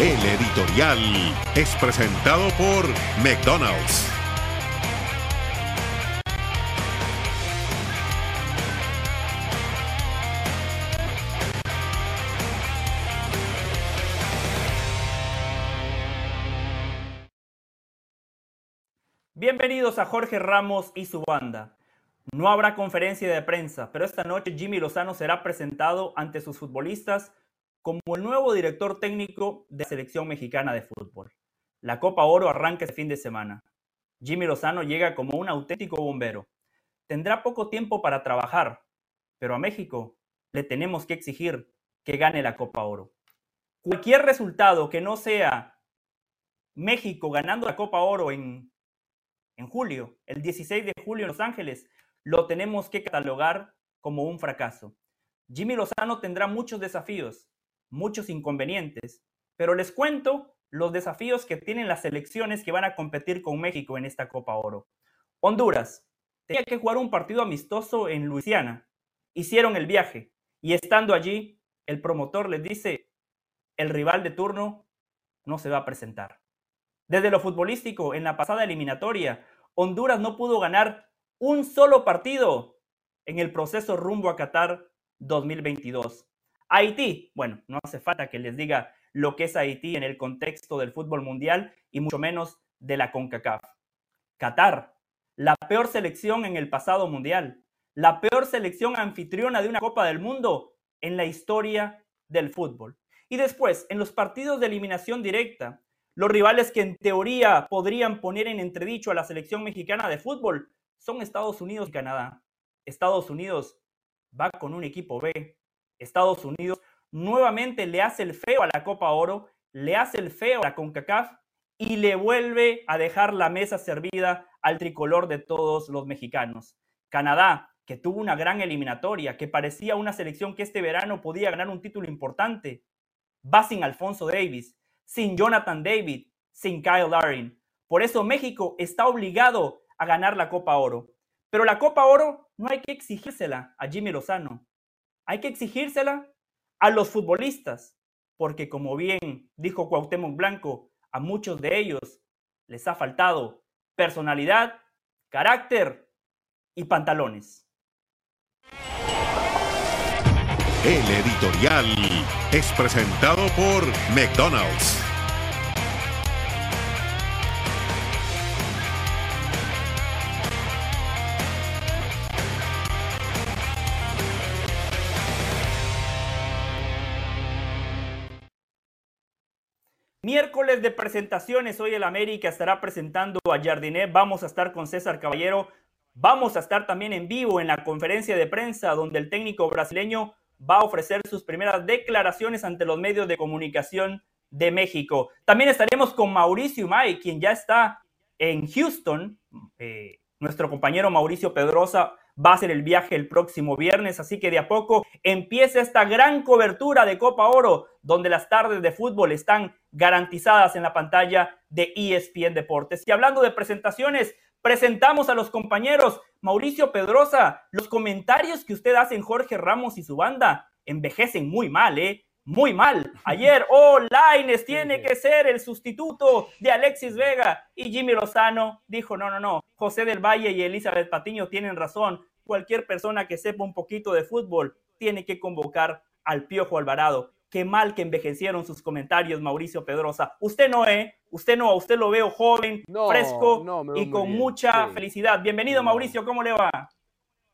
El editorial es presentado por McDonald's. Bienvenidos a Jorge Ramos y su banda. No habrá conferencia de prensa, pero esta noche Jimmy Lozano será presentado ante sus futbolistas como el nuevo director técnico de la selección mexicana de fútbol. La Copa Oro arranca este fin de semana. Jimmy Lozano llega como un auténtico bombero. Tendrá poco tiempo para trabajar, pero a México le tenemos que exigir que gane la Copa Oro. Cualquier resultado que no sea México ganando la Copa Oro en, en julio, el 16 de julio en Los Ángeles, lo tenemos que catalogar como un fracaso. Jimmy Lozano tendrá muchos desafíos, muchos inconvenientes, pero les cuento los desafíos que tienen las selecciones que van a competir con México en esta Copa Oro. Honduras tenía que jugar un partido amistoso en Luisiana. Hicieron el viaje y estando allí, el promotor les dice, el rival de turno no se va a presentar. Desde lo futbolístico, en la pasada eliminatoria, Honduras no pudo ganar un solo partido en el proceso rumbo a Qatar 2022. Haití, bueno, no hace falta que les diga lo que es Haití en el contexto del fútbol mundial y mucho menos de la CONCACAF. Qatar, la peor selección en el pasado mundial, la peor selección anfitriona de una Copa del Mundo en la historia del fútbol. Y después, en los partidos de eliminación directa, los rivales que en teoría podrían poner en entredicho a la selección mexicana de fútbol son Estados Unidos y Canadá. Estados Unidos va con un equipo B, Estados Unidos nuevamente le hace el feo a la Copa Oro, le hace el feo a la CONCACAF y le vuelve a dejar la mesa servida al tricolor de todos los mexicanos. Canadá, que tuvo una gran eliminatoria, que parecía una selección que este verano podía ganar un título importante, va sin Alfonso Davis, sin Jonathan David, sin Kyle Larin. Por eso México está obligado a ganar la Copa Oro. Pero la Copa Oro no hay que exigírsela a Jimmy Lozano hay que exigírsela a los futbolistas, porque como bien dijo Cuauhtémoc Blanco, a muchos de ellos les ha faltado personalidad, carácter y pantalones. El editorial es presentado por McDonald's. Miércoles de presentaciones, hoy el América estará presentando a Jardinet, vamos a estar con César Caballero, vamos a estar también en vivo en la conferencia de prensa donde el técnico brasileño va a ofrecer sus primeras declaraciones ante los medios de comunicación de México. También estaremos con Mauricio May, quien ya está en Houston. Eh, nuestro compañero Mauricio Pedrosa va a hacer el viaje el próximo viernes, así que de a poco empieza esta gran cobertura de Copa Oro, donde las tardes de fútbol están garantizadas en la pantalla de ESPN Deportes. Y hablando de presentaciones, presentamos a los compañeros Mauricio Pedrosa. Los comentarios que usted hace en Jorge Ramos y su banda envejecen muy mal, ¿eh? Muy mal. Ayer, oh, Laines tiene que ser el sustituto de Alexis Vega. Y Jimmy Lozano dijo, no, no, no. José del Valle y Elizabeth Patiño tienen razón. Cualquier persona que sepa un poquito de fútbol tiene que convocar al Piojo Alvarado. Qué mal que envejecieron sus comentarios, Mauricio Pedrosa. Usted no, ¿eh? Usted no, usted lo veo joven, fresco y con mucha felicidad. Bienvenido, Mauricio, ¿cómo le va?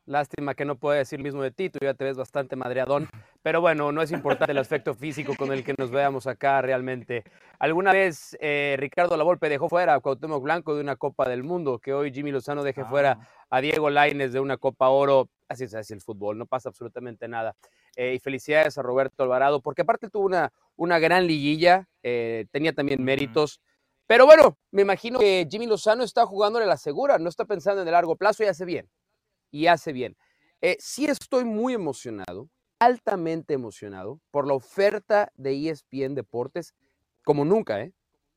Lástima que no pueda decir mismo de ti, tú ya te ves bastante madreadón, pero bueno, no es importante el aspecto físico con el que nos veamos acá realmente. Alguna vez eh, Ricardo Lavolpe dejó fuera a Cuauhtémoc Blanco de una Copa del Mundo, que hoy Jimmy Lozano deje fuera ah. a Diego Laines de una Copa Oro, así es así el fútbol, no pasa absolutamente nada. Eh, y felicidades a Roberto Alvarado, porque aparte tuvo una, una gran liguilla, eh, tenía también méritos. Pero bueno, me imagino que Jimmy Lozano está jugándole la segura, no está pensando en el largo plazo y hace bien. Y hace bien. Eh, sí estoy muy emocionado, altamente emocionado por la oferta de ESPN Deportes, como nunca, ¿eh?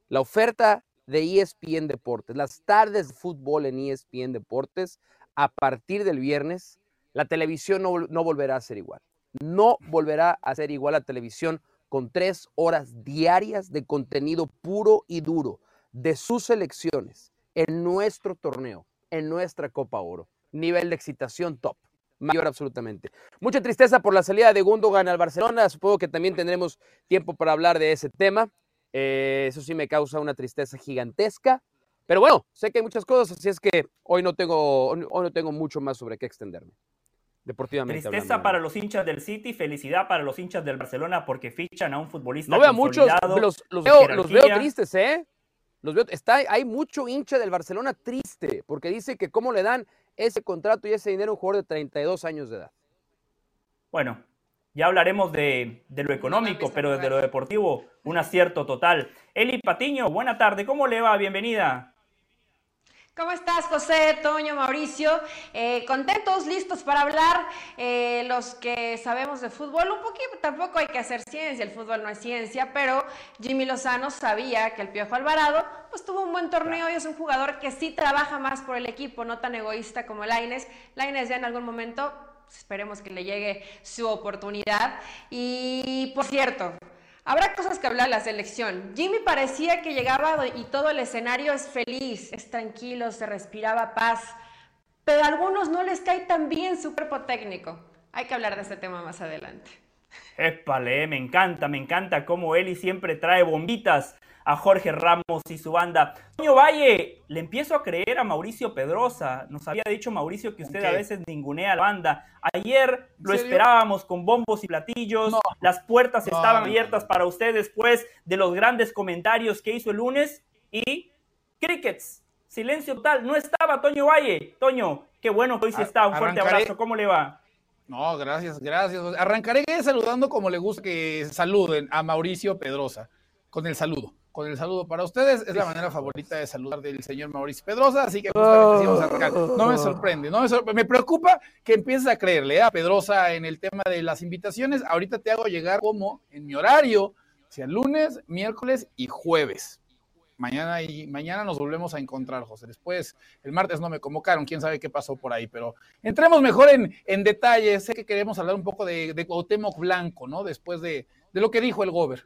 La oferta de ESPN Deportes, las tardes de fútbol en ESPN Deportes, a partir del viernes, la televisión no volverá a ser igual no volverá a ser igual a televisión con tres horas diarias de contenido puro y duro de sus selecciones en nuestro torneo, en nuestra Copa Oro. Nivel de excitación top, mayor absolutamente. Mucha tristeza por la salida de Gundogan al Barcelona. Supongo que también tendremos tiempo para hablar de ese tema. Eh, eso sí me causa una tristeza gigantesca. Pero bueno, sé que hay muchas cosas, así es que hoy no tengo, hoy no tengo mucho más sobre qué extenderme. Deportivamente. Tristeza para los hinchas del City, felicidad para los hinchas del Barcelona porque fichan a un futbolista. No veo muchos, los, los, veo, los, veo, tristes, ¿eh? Los veo, está, hay mucho hincha del Barcelona triste porque dice que cómo le dan ese contrato y ese dinero a un jugador de 32 años de edad. Bueno, ya hablaremos de, de lo económico, pero desde lo deportivo, un acierto total. Eli Patiño, buena tarde, ¿cómo le va? Bienvenida. ¿Cómo estás, José, Toño, Mauricio? Eh, contentos, listos para hablar. Eh, los que sabemos de fútbol, un poquito, tampoco hay que hacer ciencia, el fútbol no es ciencia, pero Jimmy Lozano sabía que el Piojo Alvarado pues tuvo un buen torneo y es un jugador que sí trabaja más por el equipo, no tan egoísta como Laines. Laines ya en algún momento, esperemos que le llegue su oportunidad. Y por cierto, Habrá cosas que hablar la selección. Jimmy parecía que llegaba y todo el escenario es feliz, es tranquilo, se respiraba paz, pero a algunos no les cae tan bien su cuerpo técnico. Hay que hablar de ese tema más adelante. Épale, me encanta, me encanta cómo Eli siempre trae bombitas a Jorge Ramos y su banda. Toño Valle, le empiezo a creer a Mauricio Pedrosa. Nos había dicho Mauricio que usted a veces ningunea a la banda. Ayer lo esperábamos con bombos y platillos. Las puertas estaban abiertas para usted después de los grandes comentarios que hizo el lunes. Y Crickets, silencio total. No estaba Toño Valle. Toño, qué bueno que hoy sí está. Un fuerte abrazo. ¿Cómo le va? No, gracias, gracias. Arrancaré saludando como le gusta que saluden a Mauricio Pedrosa, con el saludo con el saludo para ustedes. Es la manera favorita de saludar del señor Mauricio Pedrosa, así que justamente a No me sorprende, no me, preocupa que empieces a creerle ¿eh? a Pedrosa en el tema de las invitaciones. Ahorita te hago llegar como en mi horario, sea lunes, miércoles y jueves. Mañana, y, mañana nos volvemos a encontrar, José. Después, el martes no me convocaron, quién sabe qué pasó por ahí, pero entremos mejor en, en detalle. Sé que queremos hablar un poco de, de Cuauhtémoc Blanco, ¿no? Después de, de lo que dijo el Gober.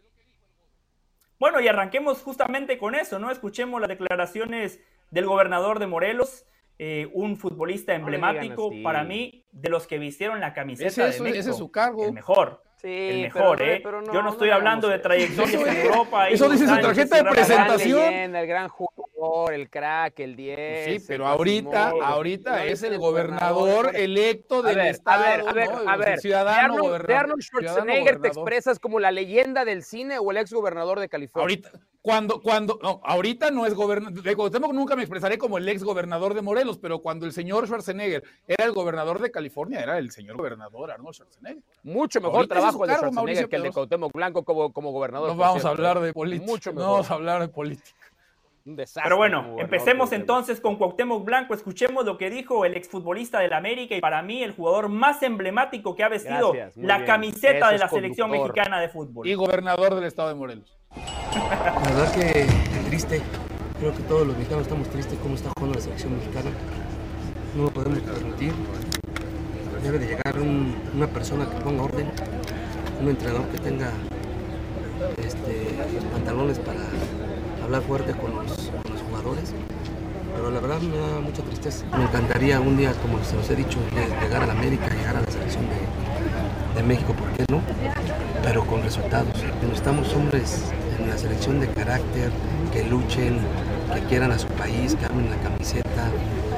Bueno, y arranquemos justamente con eso, ¿no? Escuchemos las declaraciones del gobernador de Morelos, eh, un futbolista emblemático para mí, de los que vistieron la camiseta ese, de México. Ese es su cargo. El mejor. Sí, el mejor, ¿eh? Yo no estoy hablando de trayectorias en Europa. Eso dice su tarjeta de presentación. el gran jugador, el crack, el 10. Sí, pero ahorita, ahorita es el gobernador electo del estado. A ver, a ver, a ver. Ciudadano Arnold, de Arnold Schwarzenegger te expresas como la leyenda del cine o el ex gobernador de California. Ahorita, cuando, cuando, no, ahorita no es gobernador, nunca me expresaré como el ex gobernador de Morelos, pero cuando el señor Schwarzenegger era el gobernador de California, era el señor gobernador Arnold Schwarzenegger. Mucho mejor trabajo el de Schwarzenegger que el de Cuauhtémoc Blanco como, como gobernador. No vamos a hablar de política. Mucho mejor. No vamos a hablar de política. Un desastre. Pero bueno, empecemos entonces con Cuauhtémoc Blanco. Escuchemos lo que dijo el exfutbolista del América y para mí el jugador más emblemático que ha vestido la camiseta de la selección mexicana de fútbol. Y gobernador del estado de Morelos. La verdad que triste. Creo que todos los mexicanos estamos tristes cómo está jugando la selección mexicana. No lo podemos permitir. Debe de llegar una persona que ponga orden, un entrenador que tenga este, pantalones para hablar fuerte con los, jugadores. Pero la verdad me da mucha tristeza. Me encantaría un día, como se los he dicho, llegar a la América, llegar a la selección de, México, ¿por qué no? Pero con resultados. Necesitamos hombres en la selección de carácter, que luchen, que quieran a su país, que amen la camiseta.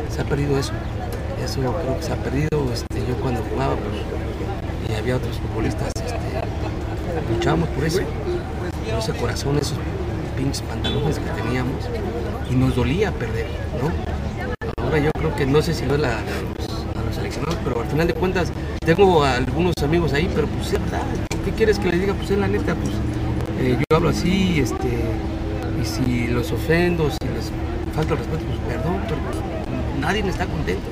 Se ha perdido eso. Eso creo que se ha perdido. Este, yo cuando jugaba pues, y había otros futbolistas, este, luchábamos por eso. Por ese corazón, esos pinches pantalones que teníamos. Y nos dolía perder, ¿no? Ahora yo creo que no sé si no es la, a los seleccionados, pero al final de cuentas tengo algunos amigos ahí, pero pues. ¿Qué quieres que les diga? Pues es la neta, pues eh, yo hablo así, este, y si los ofendo, si les falta el respeto, pues perdón, pero pues, nadie me está contento.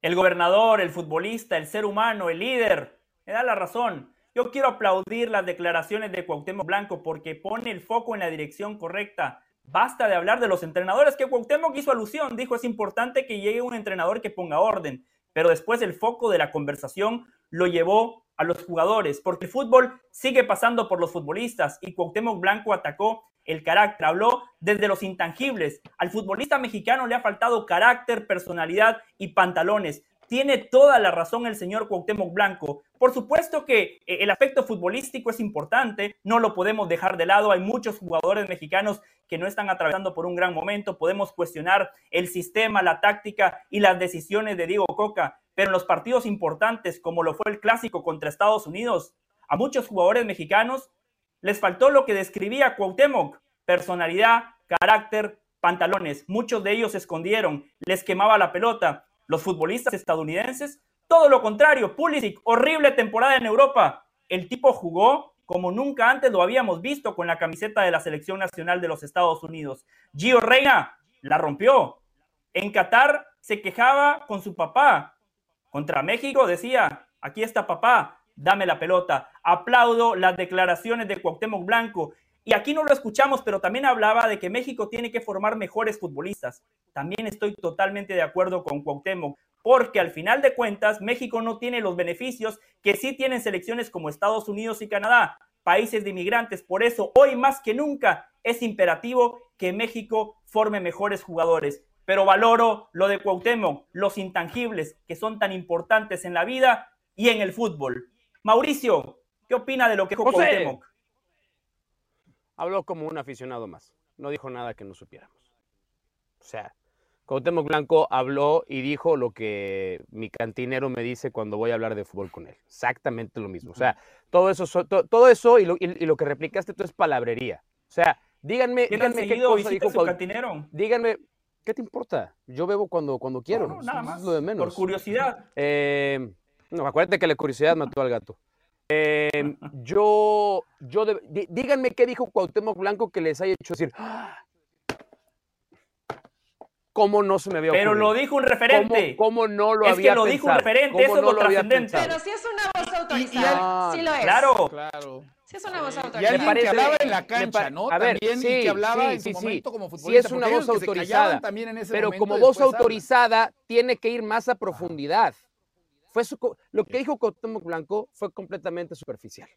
El gobernador, el futbolista, el ser humano, el líder, me da la razón. Yo quiero aplaudir las declaraciones de Cuauhtémoc Blanco porque pone el foco en la dirección correcta. Basta de hablar de los entrenadores que Cuauhtémoc hizo alusión. Dijo, es importante que llegue un entrenador que ponga orden pero después el foco de la conversación lo llevó a los jugadores, porque el fútbol sigue pasando por los futbolistas y Cuauhtémoc Blanco atacó el carácter, habló desde los intangibles. Al futbolista mexicano le ha faltado carácter, personalidad y pantalones. Tiene toda la razón el señor Cuauhtémoc Blanco. Por supuesto que eh, el aspecto futbolístico es importante, no lo podemos dejar de lado. Hay muchos jugadores mexicanos que no están atravesando por un gran momento. Podemos cuestionar el sistema, la táctica y las decisiones de Diego Coca, pero en los partidos importantes, como lo fue el clásico contra Estados Unidos, a muchos jugadores mexicanos les faltó lo que describía Cuauhtémoc, personalidad, carácter, pantalones. Muchos de ellos se escondieron, les quemaba la pelota los futbolistas estadounidenses, todo lo contrario, Pulisic, horrible temporada en Europa. El tipo jugó como nunca antes lo habíamos visto con la camiseta de la selección nacional de los Estados Unidos. Gio Reina la rompió. En Qatar se quejaba con su papá. Contra México decía, aquí está papá, dame la pelota. Aplaudo las declaraciones de Cuauhtémoc Blanco y aquí no lo escuchamos, pero también hablaba de que México tiene que formar mejores futbolistas. También estoy totalmente de acuerdo con Cuauhtémoc, porque al final de cuentas México no tiene los beneficios que sí tienen selecciones como Estados Unidos y Canadá, países de inmigrantes. Por eso, hoy más que nunca es imperativo que México forme mejores jugadores. Pero valoro lo de Cuauhtémoc, los intangibles que son tan importantes en la vida y en el fútbol. Mauricio, ¿qué opina de lo que dijo Cuauhtémoc? Habló como un aficionado más. No dijo nada que no supiéramos. O sea, Cuauhtémoc Blanco habló y dijo lo que mi cantinero me dice cuando voy a hablar de fútbol con él. Exactamente lo mismo. O sea, todo eso, todo eso y lo, y, lo que replicaste tú es palabrería. O sea, díganme, díganme qué cosa dijo su cantinero? Díganme, ¿qué te importa? Yo bebo cuando, cuando quiero. No, nada más. lo de menos. Por curiosidad. Eh, no, acuérdate que la curiosidad mató al gato. Em, yo, yo díganme qué dijo Cuauhtémoc Blanco que les haya hecho decir, ¿cómo no se me había ocurrido? Pero lo dijo un referente. ¿Cómo, no lo había Es que lo dijo un referente, eso no es lo trascendente. Pero si es una voz autorizada, sí lo es. Claro. Claro. Sí es una voz autorizada. Y alguien que hablaba en la cancha, ¿no? A ver, también, sí, y que hablaba en su momento como futbolista. Sí es una voz autorizada, pero como voz autorizada tiene que ir más a profundidad lo que dijo Cuauhtémoc Blanco fue completamente superficial.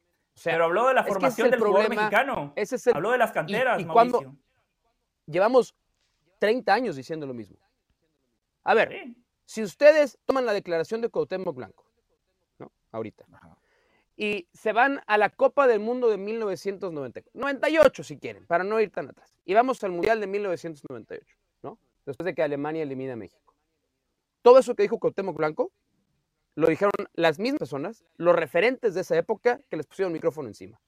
Pero habló de la formación del problema, mexicano. habló de las canteras, y, Cuando llevamos 30 años diciendo lo mismo. A ver, si ustedes toman la declaración de Cuauhtémoc Blanco, ¿no? Ahorita. Y se van a la Copa del Mundo de 1998, 98 si quieren, para no ir tan atrás. Y vamos al Mundial de 1998, ¿no? Después de que Alemania elimina a México. Todo eso que dijo Cuauhtémoc Blanco lo dijeron las mismas personas, los referentes de esa época que les pusieron micrófono encima.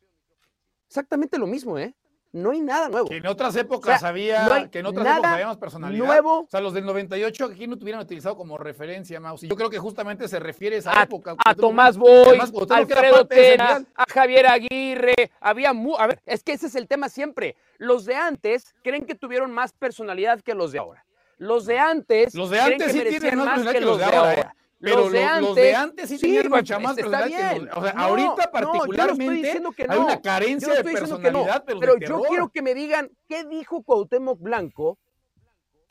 Exactamente lo mismo, ¿eh? No hay nada nuevo. Que en otras épocas había, que en otras épocas había más personalidad. Nuevo. O sea, los del 98 aquí no tuvieran utilizado como referencia, Maus. Y yo creo que justamente se refiere a esa época. A Tomás Boy, a Alfredo Tena, a Javier Aguirre. Había, a ver, es que ese es el tema siempre. Los de antes creen que tuvieron más personalidad que los de ahora. Los de antes, los de antes sí tienen más que, los de ahora. ¿eh? Pero los de, antes, los de antes sí, tenían mucha más personalidad que o sea, ahorita particularmente hay una carencia de personalidad, pero, pero yo quiero que me digan qué dijo Cuauhtémoc Blanco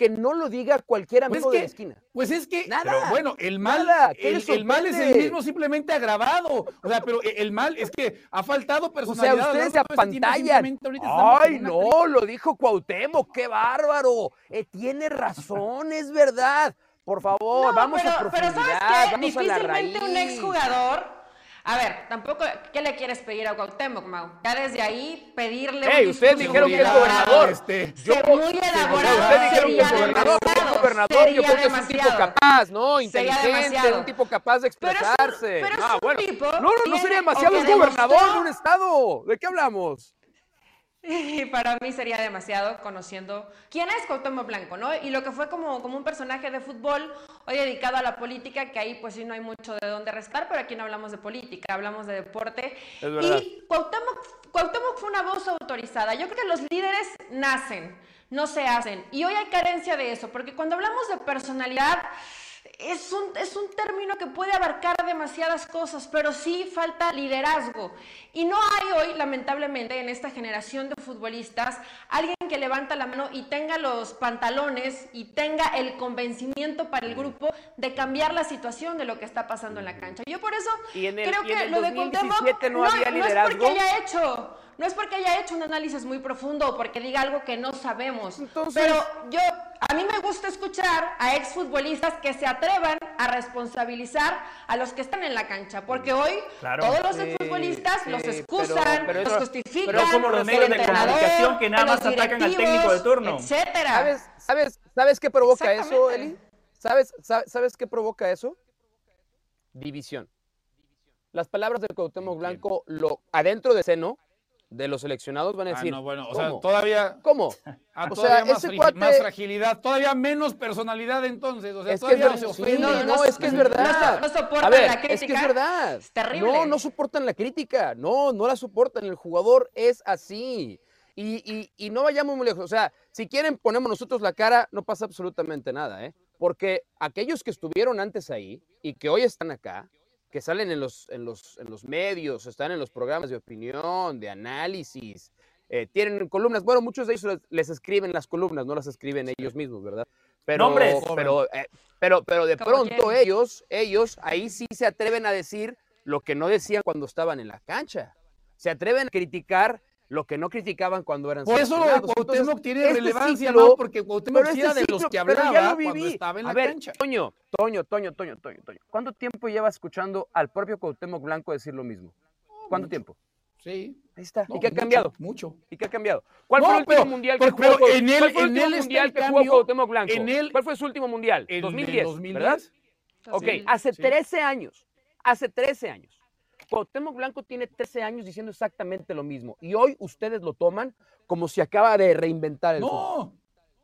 que no lo diga cualquier pues amigo de la esquina. Pues es que, nada, pero bueno, el mal, el, mal es el mismo simplemente agravado. O sea, pero el mal es que ha faltado personalidad. O sea, ustedes a pantalla. Ay, no, lo dijo Cuauhtémoc, qué bárbaro. Eh, tiene razón, es verdad. Por favor, vamos a profundidad, pero ¿sabes qué? Difícilmente un exjugador a ver, tampoco, ¿qué le quieres pedir a Cuauhtémoc, Mau? Ya desde ahí pedirle hey, un ustedes dijeron que es gobernador. Este, yo, muy elaborado. Ustedes dijeron que es gobernador, es gobernador, yo creo que es un tipo capaz, ¿no? Inteligente, un tipo capaz de expresarse. Pero es un, ah, bueno. tipo no, no, no sería demasiado, es gobernador de un estado. ¿De qué hablamos? Para mí sería demasiado conociendo quién es Cuauhtémoc Blanco, ¿no? Y lo que fue como, como un personaje de fútbol, hoy dedicado a la política, que ahí pues sí no hay mucho de dónde restar, pero aquí no hablamos de política, hablamos de deporte. y Cuauhtémoc, Cuauhtémoc fue una voz autorizada. Yo creo que los líderes nacen, no se hacen. Y hoy hay carencia de eso, porque cuando hablamos de personalidad, es un, es un término que puede abarcar demasiadas cosas, pero sí falta liderazgo. Y no hay hoy, lamentablemente, en esta generación de futbolistas, alguien que levanta la mano y tenga los pantalones y tenga el convencimiento para el grupo de cambiar la situación de lo que está pasando en la cancha. Yo por eso Y en el- creo y en que el lo de 2017 Cuauhtémoc no había no es liderazgo. porque haya hecho, no es porque haya hecho un análisis muy profundo o porque diga algo que no sabemos. Entonces- Pero yo, a mí me gusta escuchar a exfutbolistas que se atrevan a responsabilizar a los que están en la cancha, porque hoy Claro. todos los Sí, exfutbolistas sí, los excusan, pero los eso- justifican, pero como los medios de comunicación que nada más atacan al técnico de turno. etcétera. ¿Sabes, sabes, ¿Sabes qué provoca eso. Eli? ¿Sabes, sa- ¿Sabes qué provoca eso? División. Las palabras de Cuauhtémoc Blanco, lo, adentro de seno, de los seleccionados, van a Ah, decir, no, bueno, o sea, todavía, ¿Cómo? ah, O todavía sea, más, ese cuate- más fragilidad, todavía menos personalidad entonces, o sea, Es que es todavía ver- se sí, ofende. no, no, es que es verdad. no no soportan A ver, la es que es crítica. verdad. Es terrible. No, no soportan la crítica. No, no la soportan. El jugador es así. Y, y- y no vayamos muy lejos. O sea, si quieren ponemos nosotros la cara, no pasa absolutamente nada, ¿eh? Porque aquellos que estuvieron antes ahí y que hoy están acá, que salen en los, en los, en los medios, están en los programas de opinión, de análisis, eh, tienen columnas. Bueno, muchos de ellos les, les escriben las columnas, no las escriben ellos mismos, ¿verdad? Pero, Nombres. pero, eh, pero, pero de pronto quién. ellos, ellos ahí sí se atreven a decir lo que no decían cuando estaban en la cancha. Se atreven a criticar lo que no criticaban cuando eran Por eso lo de seleccionados. Cuauhtémoc tiene este relevancia, ciclo- ¿no? Porque Cuauhtémoc este era de los que ya hablaba cuando estaba en A la ver, cancha. Toño, Toño, Toño, Toño, Toño, Toño. ¿Cuánto tiempo llevas escuchando al propio Cuauhtémoc Blanco decir lo mismo? ¿Cuánto mucho. tiempo? Sí. Ahí está. no, ¿Y qué ha mucho, cambiado? Mucho. ¿Y qué ha cambiado? ¿Cuál No, fue el último pero- mundial que jugó? en él- ¿Cuál fue el en último mundial que jugó Cuauhtémoc Blanco? en él- ¿Cuál fue su último mundial? El del 2010, 2010. ¿verdad? Ok, hace sí. 13 años, hace 13 años. Cuauhtémoc Blanco tiene 13 años diciendo exactamente lo mismo. Y hoy ustedes lo toman como si acaba de reinventar el fútbol.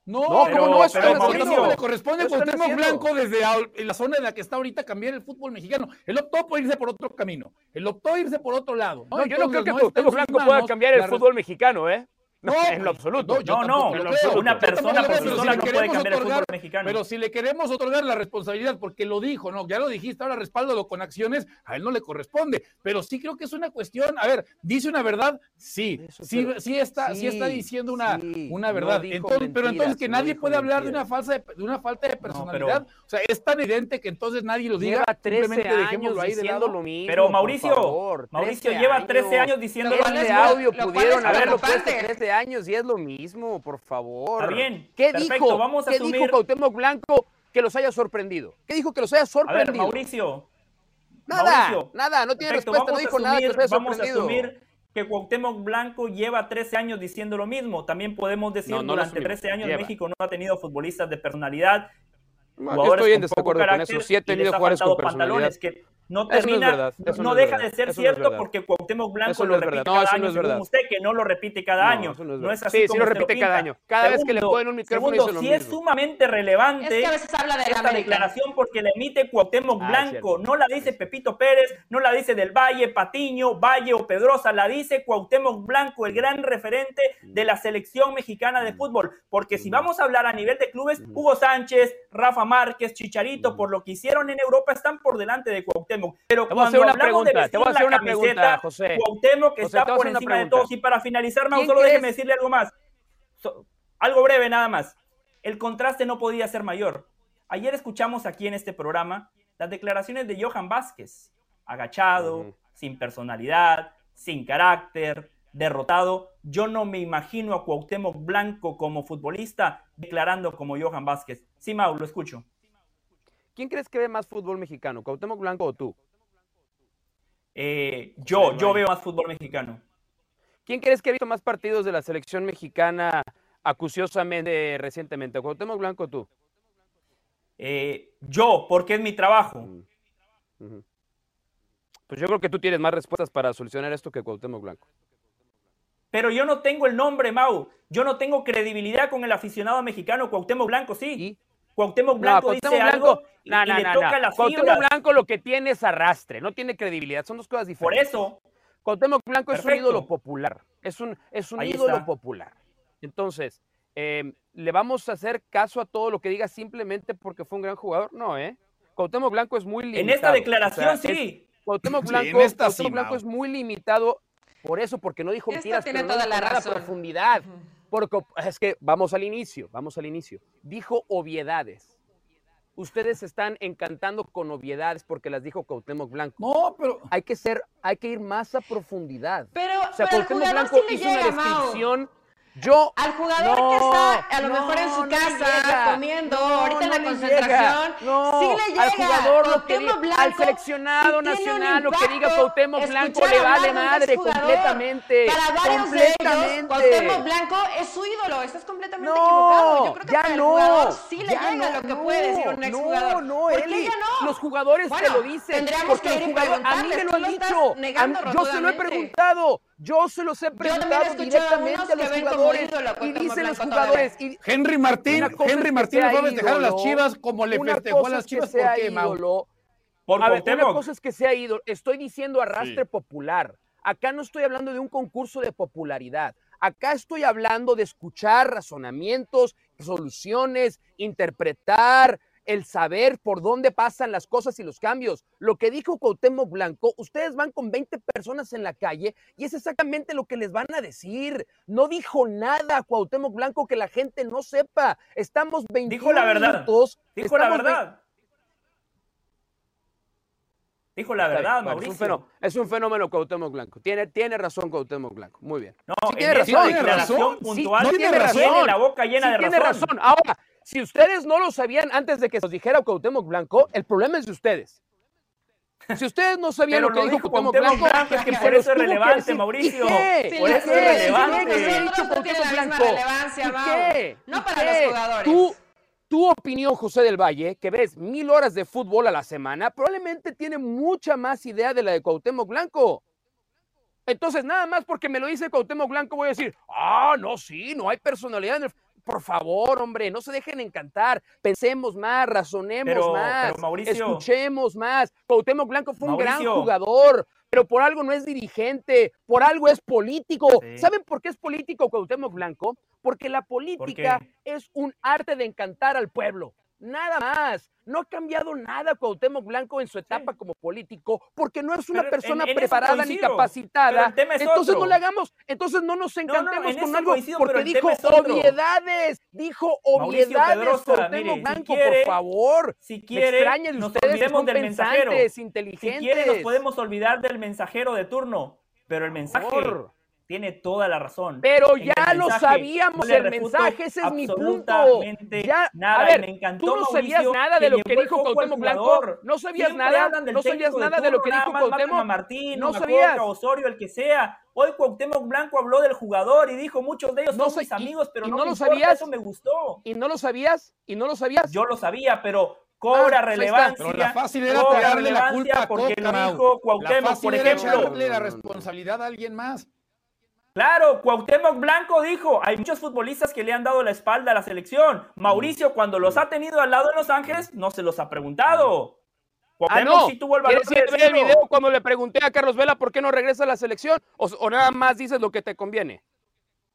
No, no, No, no, pero- no, eso pero, no le corresponde a Cuauhtémoc. Blanco desde la zona en la que está ahorita cambiar el fútbol mexicano. Él optó por irse por otro camino. Él optó irse por otro lado. No, yo no creo que Cuauhtémoc Blanco pueda cambiar el fútbol mexicano, ¿eh? No, No, en lo absoluto. yo No, no, creo. una persona por sí sola no puede cambiar el fútbol otorgar- mexicano. Pero si le queremos otorgar la responsabilidad, porque lo dijo, ¿no? Ya lo dijiste, ahora respáldalo con acciones, a él no le corresponde. Pero sí creo que es una cuestión, a ver, dice una verdad, sí, Eso, sí, pero- sí está, sí, está diciendo una, sí, una no verdad. entonces, pero entonces que no nadie puede hablar de una falsa de, de una falta de pero- personalidad. O sea, es tan evidente que entonces nadie lo diga. Lleva 13 simplemente años dejémoslo ahí de lado. lo mismo. Pero Mauricio, favor, Mauricio 13 lleva 13 años diciendo Lo Este es muy- audio pudieron haberlo puesto preocupante. 13 años y es lo mismo, por favor. Está bien, ¿Qué perfecto, dijo? vamos a ¿Qué asumir- dijo Cuauhtémoc Blanco que los haya sorprendido? ¿Qué dijo que los haya A ver, sorprendido? Mauricio. nada, Mauricio, nada, no tiene perfecto, respuesta, no vamos a dijo nada que los asumir- haya Vamos a sorprendido. asumir que Cuauhtémoc Blanco lleva 13 años diciendo lo mismo. También podemos decir No, durante asumimos, 13 años lleva. México no ha tenido futbolistas de personalidad. No, jugadores estoy en desacuerdo con eso. Sí he tenido jugadores con personalidad. pantalones que no Eso no es termina, verdad, no, eso no no es deja verdad, de ser no cierto porque Cuauhtémoc Blanco Eso lo repite verdad, no, cada año, es según verdad. usted que no lo repite cada No, año. no es No es verdad. así Sí, sí como lo se repite cada año. Cada vez que le ponen un micrófono segundo, lo sí es mismo. sumamente relevante Es que a veces habla de la esta América. declaración porque la emite Cuauhtémoc Ah, Blanco, no la dice Pepito Pérez, no la dice Del Valle, Patiño, Valle o Pedrosa, la dice Cuauhtémoc Blanco, el gran referente de la selección mexicana Mm. de fútbol. Porque si vamos a hablar a nivel de clubes, Hugo Sánchez, Rafa Márquez, Chicharito, Mm. por lo que hicieron en Europa, están por delante de Cuauhtémoc. Pero Te voy a hacer cuando una hablamos de pregunta, te voy a hacer la una pregunta, José. Cuauhtémoc José, está por hacer encima de todos. Y para finalizar, Mau, ¿Quién solo crees? déjeme decirle algo más. So- algo breve nada más. El contraste no podía ser mayor. Ayer escuchamos aquí en este programa las declaraciones de Johan Vázquez, agachado, sin personalidad, sin carácter, derrotado. Yo no me imagino a Cuauhtémoc Blanco como futbolista declarando como Johan Vázquez. Sí, Mau, lo escucho. ¿Quién crees que ve más fútbol mexicano, Cuauhtémoc Blanco o tú? Eh, yo, yo veo más fútbol mexicano. ¿Quién crees que ha visto más partidos de la selección mexicana acuciosamente recientemente, Cuauhtémoc Blanco o tú? Eh, yo, porque es mi trabajo. Ujú. Pues yo creo que tú tienes más respuestas para solucionar esto que Cuauhtémoc Blanco. Pero yo no tengo el nombre, Mau. Yo no tengo credibilidad con el aficionado mexicano. Cuauhtémoc Blanco, sí. ¿Y? Cuauhtémoc Blanco dice Cuauhtémoc algo Blanco, y, no, y no, le toca no. las Cuauhtémoc fibras. Blanco lo que tiene es arrastre, no tiene credibilidad, son dos cosas Por diferentes. eso, Cuauhtémoc Blanco es un ídolo popular, es un, es un Ahí ídolo está. popular. Entonces, eh, ¿le vamos a hacer caso a todo lo que diga simplemente porque fue un gran jugador? No, ¿eh? Cuauhtémoc Blanco es muy limitado. En esta declaración O sea, es- sí. Cuauhtémoc Sí, Blanco, en esta Cuauhtémoc sí, Blanco Mau. es muy limitado por eso, porque no dijo Esta mentiras, tiene pero toda la razón. profundidad. Porque es que vamos al inicio, vamos al inicio. Dijo obviedades. Ustedes están encantando con obviedades porque las dijo Cuauhtémoc Blanco. No, pero Hay que ser, hay que ir más a profundidad. Pero, O sea, pero Cuauhtémoc Blanco sí hizo llega, una Mau. Yo Al jugador No, que está a lo no, mejor en su no casa comiendo, ahorita en la concentración, sí le llega. al jugador lo que diga- al seleccionado nacional lo que diga Cuauhtémoc Blanco le vale madre completamente. Para varios de ellos, completamente. Cuauhtémoc Blanco es su ídolo. Estás completamente equivocado. Yo creo que ya para el no. jugador sí le llega lo que puede decir un exjugador. No, no. Los jugadores Bueno, te lo dicen. tendríamos porque que los jugadores- a mí me lo han dicho. mí- yo se lo he preguntado. Yo se los he preguntado directamente a los como jugadores. Y dicen los jugadores. y- Henry Martín, Henry Martín fue a festejar a las Chivas como le festejó a las Chivas. sea ¿Por qué, Mau? Por A ver, una cosa es que sea ídolo. Estoy diciendo arrastre Sí. popular. Acá no estoy hablando de un concurso de popularidad. Acá estoy hablando de escuchar razonamientos, soluciones, interpretar, el saber por dónde pasan las cosas y los cambios. Lo que dijo Cuauhtémoc Blanco, ustedes van con 20 personas en la calle y es exactamente lo que les van a decir. No dijo nada Cuauhtémoc Blanco que la gente no sepa. Estamos 21 Dijo la verdad. minutos. Dijo la verdad. Dijo la verdad, bueno, Mauricio. Es un, fenómeno, es un fenómeno Cuauhtémoc Blanco. Tiene, tiene razón Cuauhtémoc Blanco. Muy bien. No, Sí tiene razón, declaración razón. puntual Sí, no tiene, tiene razón. tiene la boca llena Sí de tiene razón. razón. Ahora, si ustedes no lo sabían antes de que nos dijera Cuauhtémoc Blanco, el problema es de ustedes. Si ustedes no sabían Pero lo que lo dijo Cuauhtémoc Cuauhtémoc Blanco, Blanco, es que por eso es relevante. Mauricio. ¿Y qué? Sí, Por ¿Y eso es relevante. ¿Y qué? ¿Qué ha dicho Nosotros no tiene la misma relevancia, ¿Y Mau. qué? No ¿Y para qué? los jugadores. Tú, tu opinión, José del Valle, que ves mil horas de fútbol a la semana, probablemente tiene mucha más idea de la de Cuauhtémoc Blanco. Entonces, nada más porque me lo dice Cuauhtémoc Blanco, voy a decir, ah, no, sí, no hay personalidad en el... Por favor, hombre, no se dejen encantar. Pensemos más, razonemos Pero- más, pero, Mauricio- escuchemos más. Cuauhtémoc Blanco fue un gran jugador, pero por algo no es dirigente, por algo es político. Sí. ¿Saben por qué es político Cuauhtémoc Blanco? Porque la política es un arte de encantar al pueblo. Nada más. No ha cambiado nada Cuauhtémoc Blanco en su etapa como político, porque no es una Pero persona en- en eso preparada ni coincido, capacitada. entonces otro. no le hagamos, entonces no nos no, encantemos en con algo, coincido, porque dijo obviedades, dijo obviedades Pedrosa, Cuauhtémoc mire, si Blanco, quiere, por favor. Si quiere, extraña de nos ustedes olvidemos son del mensajero. Si quiere, nos podemos olvidar del mensajero de turno. Pero el mensaje. Tiene toda la razón. Pero En ya lo sabíamos, no el mensaje, ese es mi punto. absolutamente Ya, nada. a ver, me encantó, tú no sabías nada de lo que dijo Cuauhtémoc Blanco, no sabías nada, no sabías nada de lo que dijo a Cuauhtémoc, Martín, no sabías. Osorio, el que sea. Hoy Cuauhtémoc Blanco habló del jugador y dijo muchos de ellos No son sé- mis amigos, pero y no, no me lo importa, sabías. eso me gustó. y no lo sabías, y no lo sabías. Yo lo sabía, pero cobra Ah, ahí está. relevancia. Pero la fácil era cobra la relevancia culpa a porque Coca, lo dijo La Cuauhtémoc, fácil por era ejemplo. echarle la No, no, no. responsabilidad a alguien más. Claro, Cuauhtémoc Blanco dijo, hay muchos futbolistas que le han dado la espalda a la selección. Mauricio, cuando los ha tenido al lado en Los Ángeles, no se los ha preguntado. Ah, Cuauhtémoc no. sí tuvo el valor ¿Quieres de ir a ver el decirlo. video cuando le pregunté a Carlos Vela por qué no regresa a la selección? ¿O, o nada más dices lo que te conviene?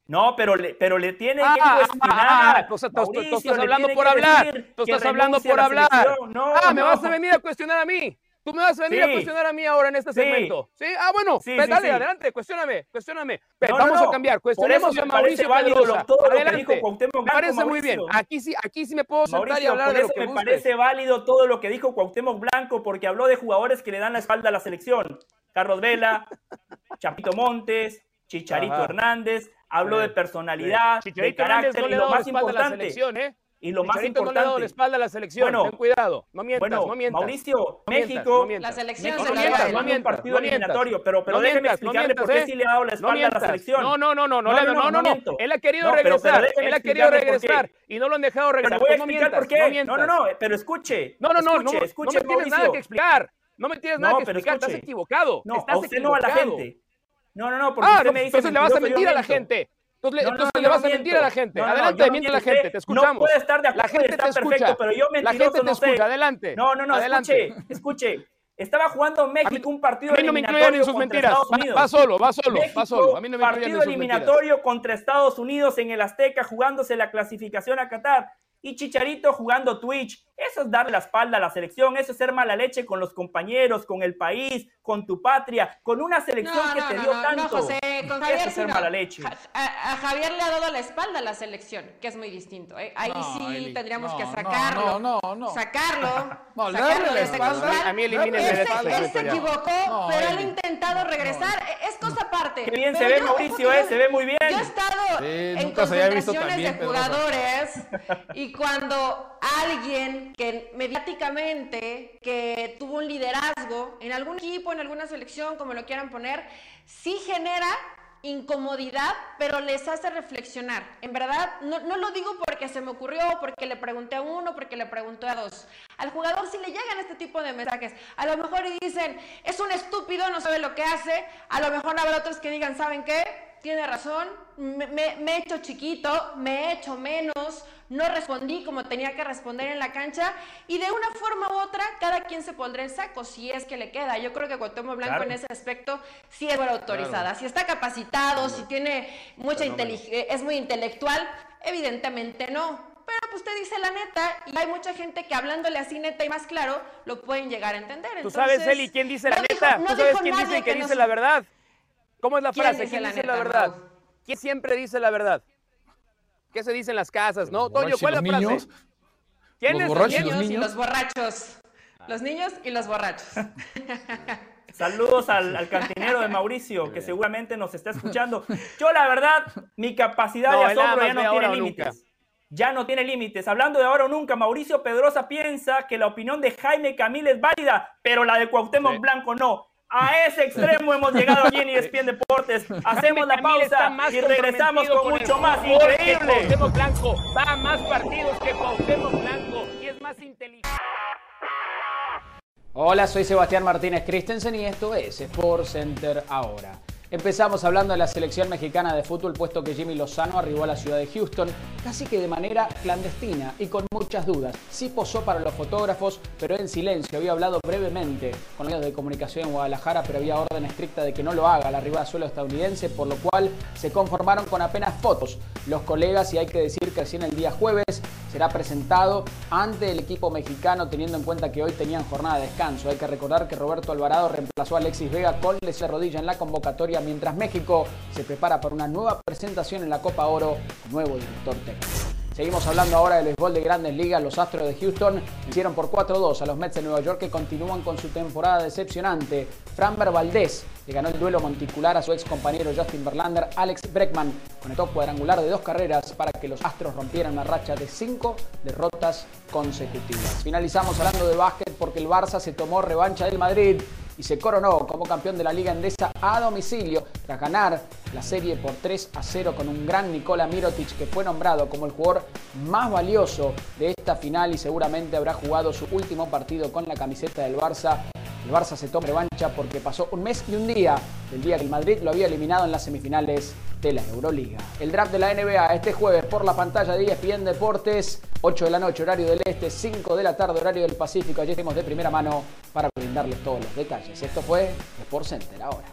No, pero le, pero le tiene Ah, que ah, cuestionar. ah, ah, tú, estás hablando por hablar. Tú estás hablando por la hablar. No, ah, me no. vas a venir a cuestionar a mí. Tú me vas a venir a cuestionar a mí ahora en este Sí. segmento. Sí, ah, bueno, Sí, pues dale, adelante, cuestióname. Ve, No, no, vamos no. a cambiar, cuestionemos a Mauricio Pedrosa. lo- todo lo que adelante. me Blanco, parece muy bien. Mauricio. Aquí sí, aquí sí me puedo sentar y Mauricio, hablar por de lo que me parece válido todo lo que dijo Cuauhtémoc Blanco, porque habló de jugadores que le dan la espalda a la selección. Carlos Vela, Chapito Montes, Chicharito Ajá. Hernández, habló de personalidad, de carácter no y lo más importante. ¿eh? Y lo más Chicharito no le ha dado la importante. espalda a la selección. Bueno, Ten cuidado, no mientas, Bueno, no mientas. Mauricio, No mientas, México, no mientas. La selección México se no mientas, no mientas, partido no eliminatorio, pero, pero No déjeme explicarle mientas, por qué ¿eh? sí le ha dado la espalda a la selección. No, no, no, no, no, No, no, no, no, no, no. miento. Él ha querido No, pero- pero regresar, él ha querido regresar y no lo han dejado regresar. voy a Pues no explicar mientas, por qué. No, no, no, pero escuche. No, no, no, escuche, no, escuche, no me tienes nada que explicar. No me tienes nada No, que pero explicar, estás equivocado. No, a usted no a la gente. No, no, no, porque Ah, usted no, me dice entonces le vas a mentir a la gente. Entonces, le- No, no, entonces no, le yo vas no a mentir a la gente. No, no, Adelante, no miente a la gente, te No escuchamos. puede estar de La acuerdo, gente está te escucha. perfecto, pero yo La mentiroso gente te no sé. escucha, adelante. No, no, no, adelante. escuche, escuche. Estaba jugando México un partido A mí no me eliminatorio en sus contra mentiras. Estados Va, Unidos. va solo, va solo, México, va solo. A mí no me partido en sus mentiras. eliminatorio contra Estados Unidos en el Azteca jugándose la clasificación a Qatar y Chicharito jugando Twitch Eso es darle la espalda a la selección, eso es ser mala leche con los compañeros, con el país, con tu patria, con una selección que te dio tanto. No, José, con Javier ser mala leche. A, Javier le ha dado la espalda a la selección, que es muy distinto. ¿eh? Ahí sí tendríamos que sacarlo. No, no, no. Sacarlo. No, sacarlo de espalda. A mí elimínenme de Él se equivocó, pero él ha intentado regresar. Es cosa aparte. Qué bien se ve Mauricio, eh, se ve muy bien. Yo he estado en concentraciones de jugadores y cuando alguien que mediáticamente que tuvo un liderazgo en algún equipo, en alguna selección, como lo quieran poner, sí genera incomodidad, pero les hace reflexionar. En verdad, no, no, lo digo porque se me ocurrió, porque le pregunté a uno, porque le pregunté a dos. Al jugador sí le llegan este tipo de mensajes. A lo mejor dicen, es un estúpido, no sabe lo que hace. A lo mejor habrá otros que digan, ¿saben qué? Tiene razón, me, me he hecho chiquito, me he hecho menos, no respondí como tenía que responder en la cancha y de una forma u otra cada quien se pondrá en saco si es que le queda. Yo creo que Cuauhtémoc Blanco en ese aspecto sí es autorizada. Si está capacitado, si tiene mucha inteligencia, es muy intelectual, evidentemente no. Pero pues usted dice la neta y hay mucha gente que hablándole así neta y más claro lo pueden llegar a entender. ¿Tú sabes, Eli, quién dice la neta? ¿Tú sabes quién dice que, dice la verdad? ¿Cómo es la frase? ¿Quién dice la, verdad? ¿Quién siempre dice la verdad? ¿Qué se dice en las casas? ¿No? Toño, ¿cuál es la frase? Niños, ¿Quién los borrachos, los niños? y los borrachos. Los niños y los borrachos. Saludos al, cantinero de Mauricio, que seguramente nos está escuchando. Yo, la verdad, mi capacidad de asombro ya no tiene límites. Ya no tiene límites. Hablando de ahora o nunca, Mauricio Pedrosa piensa que la opinión de Jaime Camil es válida, pero la de Cuauhtémoc Blanco no. A ese extremo hemos llegado aquí en ESPN Deportes. Hacemos la pausa y regresamos con, mucho más increíble. Cuauhtémoc Blanco va a más partidos que Cuauhtémoc Blanco y es más inteligente. Hola, soy Sebastián Martínez Christensen y esto es Sport Center ahora. Empezamos hablando de la selección mexicana de fútbol, puesto que Jimmy Lozano arribó a la ciudad de Houston casi que de manera clandestina y con muchas dudas. Sí posó para los fotógrafos, pero en silencio. Había hablado brevemente con medios de comunicación en Guadalajara, pero había orden estricta de que no lo haga la arriba suelo estadounidense, por lo cual se conformaron con apenas fotos los colegas y hay que decir que recién el día jueves será presentado ante el equipo mexicano, teniendo en cuenta que hoy tenían jornada de descanso. Hay que recordar que Roberto Alvarado reemplazó a Alexis Vega con lesión rodilla en la convocatoria mientras México se prepara para una nueva presentación en la Copa Oro, nuevo director técnico. Seguimos hablando ahora del béisbol de grandes ligas. Los Astros de Houston hicieron por 4-2 a los Mets de Nueva York que continúan con su temporada decepcionante. Framber Valdez le ganó el duelo monticular a su ex compañero Justin Verlander. Alex Breckman conectó cuadrangular de dos carreras para que los Astros rompieran una racha de cinco derrotas consecutivas. Finalizamos hablando de básquet porque el Barça se tomó revancha del Madrid y se coronó como campeón de la Liga Endesa a domicilio tras ganar la serie por 3 a 0 con un gran Nikola Mirotic que fue nombrado como el jugador más valioso de esta final y seguramente habrá jugado su último partido con la camiseta del Barça el Barça se toma revancha porque pasó un mes y un día del día que el Madrid lo había eliminado en las semifinales de la Euroliga. El draft de la NBA este jueves por la pantalla de ESPN Deportes, 8 de la noche horario del Este, 5 de la tarde horario del Pacífico. Allí estemos de primera mano para brindarles todos los detalles. Esto fue Sport Center ahora.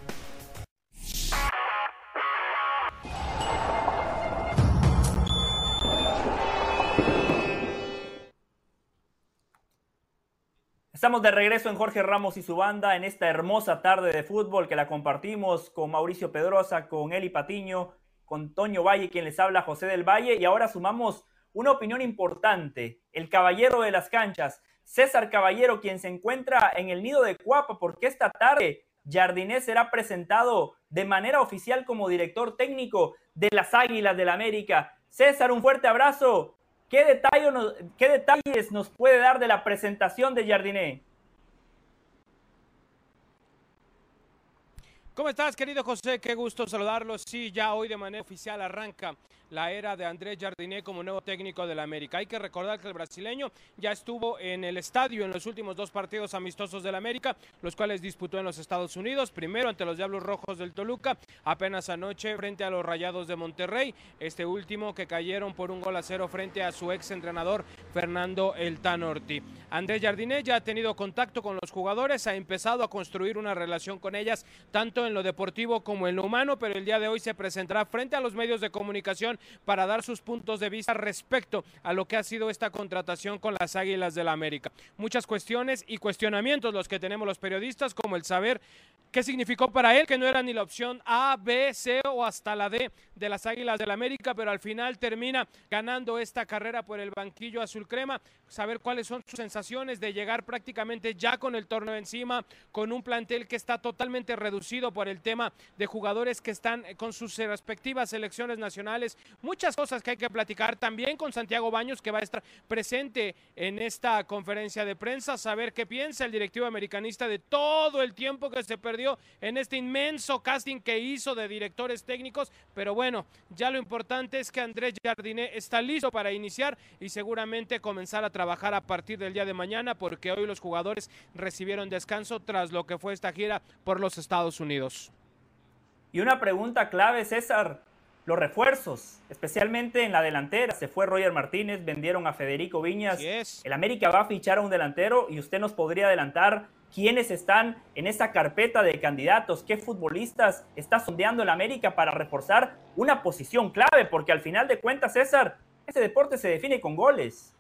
Estamos de regreso en Jorge Ramos y su banda en esta hermosa tarde de fútbol que la compartimos con Mauricio Pedrosa, con Eli Patiño, con Toño Valle, quien les habla José del Valle, y ahora sumamos una opinión importante, el caballero de las canchas, César Caballero, quien se encuentra en el nido de Cuapa, porque esta tarde Jardinés será presentado de manera oficial como director técnico de las Águilas del la América. César, un fuerte abrazo ¿Qué, detalles nos puede dar de la presentación de Jardiné? ¿Cómo estás, querido José? Qué gusto saludarlos. Sí, ya hoy de manera oficial arranca la era de Andrés Jardiné como nuevo técnico de la América. Hay que recordar que el brasileño ya estuvo en el estadio en los últimos dos partidos amistosos del América, los cuales disputó en los Estados Unidos, primero ante los Diablos Rojos del Toluca, apenas anoche frente a los Rayados de Monterrey, este último que cayeron por un gol a cero frente a su ex entrenador Fernando El Tanorti. Andrés Jardiné ya ha tenido contacto con los jugadores, ha empezado a construir una relación con ellas, tanto en lo deportivo como en lo humano, pero el día de hoy se presentará frente a los medios de comunicación para dar sus puntos de vista respecto a lo que ha sido esta contratación con las Águilas del la América. Muchas cuestiones y cuestionamientos los que tenemos los periodistas, como el saber qué significó para él, que no era ni la opción A, B, C o hasta la D de las Águilas del la América, pero al final termina ganando esta carrera por el banquillo azul crema, saber cuáles son sus sensaciones de llegar prácticamente ya con el torneo encima, con un plantel que está totalmente reducido el tema de jugadores que están con sus respectivas selecciones nacionales, muchas cosas que hay que platicar también con Santiago Baños que va a estar presente en esta conferencia de prensa, saber qué piensa el directivo americanista de todo el tiempo que se perdió en este inmenso casting que hizo de directores técnicos, pero bueno, ya lo importante es que Andrés Jardiné está listo para iniciar y seguramente comenzar a trabajar a partir del día de mañana porque hoy los jugadores recibieron descanso tras lo que fue esta gira por los Estados Unidos. Y una pregunta clave, César, los refuerzos, especialmente en la delantera. Se fue Roger Martínez, vendieron a Federico Viñas. El América va a fichar a un delantero y usted nos podría adelantar quiénes están en esa carpeta de candidatos, qué futbolistas está sondeando el América para reforzar una posición clave, porque al final de cuentas, César, ese deporte se define con goles.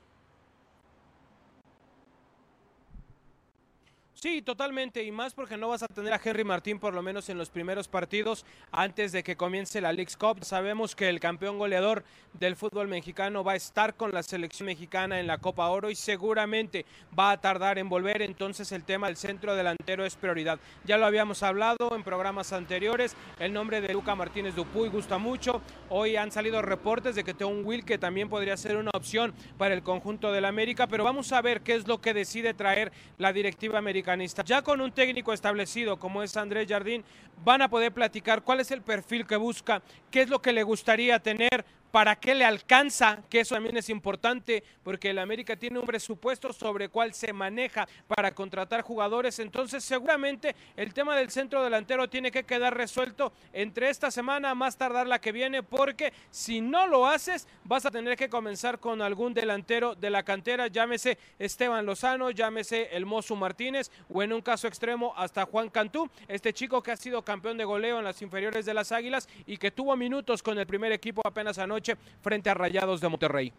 Sí, totalmente, y más porque no vas a tener a Henry Martín por lo menos en los primeros partidos antes de que comience la League Cup. Sabemos que el campeón goleador del fútbol mexicano va a estar con la selección mexicana en la Copa Oro y seguramente va a tardar en volver, entonces el tema del centro delantero es prioridad. Ya lo habíamos hablado en programas anteriores, el nombre de Luca Martínez Dupuy gusta mucho, hoy han salido reportes de que Teon Will que también podría ser una opción para el conjunto del América, pero vamos a ver qué es lo que decide traer la directiva americana ya con un técnico establecido como es Andrés Jardín, van a poder platicar cuál es el perfil que busca, qué es lo que le gustaría tener, para qué le alcanza, que eso también es importante, porque el América tiene un presupuesto sobre cuál se maneja para contratar jugadores, entonces seguramente el tema del centro delantero tiene que quedar resuelto entre esta semana, más tardar la que viene, porque si no lo haces, vas a tener que comenzar con algún delantero de la cantera, llámese Esteban Lozano, llámese el Mozo Martínez, o en un caso extremo hasta Juan Cantú, este chico que ha sido campeón de goleo en las inferiores de las Águilas y que tuvo minutos con el primer equipo apenas anoche frente a Rayados de Monterrey.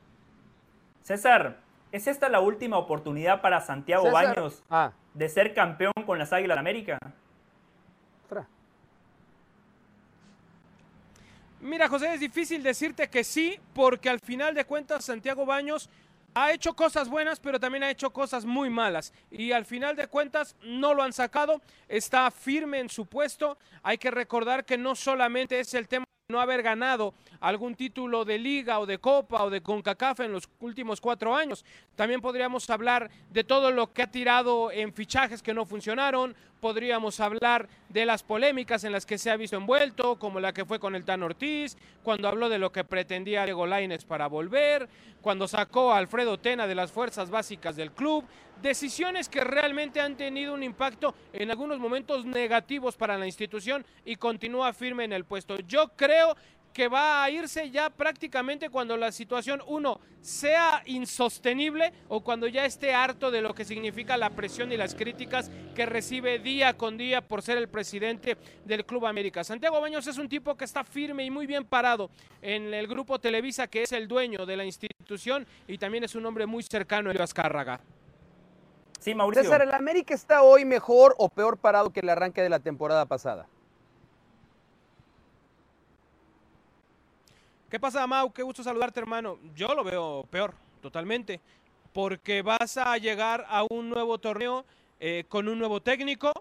César, ¿es esta la última oportunidad para Santiago Baños ah. de ser campeón con las Águilas de América? Mira, José, es difícil decirte que sí, porque al final de cuentas Santiago Baños ha hecho cosas buenas, pero también ha hecho cosas muy malas. Y al final de cuentas no lo han sacado, está firme en su puesto. Hay que recordar que no solamente es el tema no haber ganado algún título de liga o de copa o de CONCACAF en los últimos cuatro años. También podríamos hablar de todo lo que ha tirado en fichajes que no funcionaron, podríamos hablar de las polémicas en las que se ha visto envuelto, como la que fue con el Tan Ortiz, cuando habló de lo que pretendía Diego Laines para volver, cuando sacó a Alfredo Tena de las fuerzas básicas del club, decisiones que realmente han tenido un impacto en algunos momentos negativos para la institución y continúa firme en el puesto. Yo creo que va a irse ya prácticamente cuando la situación, uno, sea insostenible o cuando ya esté harto de lo que significa la presión y las críticas que recibe día con día por ser el presidente del Club América. Santiago Baños es un tipo que está firme y muy bien parado en el grupo Televisa, que es el dueño de la institución y también es un hombre muy cercano a Elio Azcárraga. Sí, Mauricio. César, ¿el América está hoy mejor o peor parado que el arranque de la temporada pasada? ¿Qué pasa, Mau? Qué gusto saludarte, hermano. Yo lo veo peor, totalmente, porque vas a llegar a un nuevo torneo eh, con un nuevo técnico,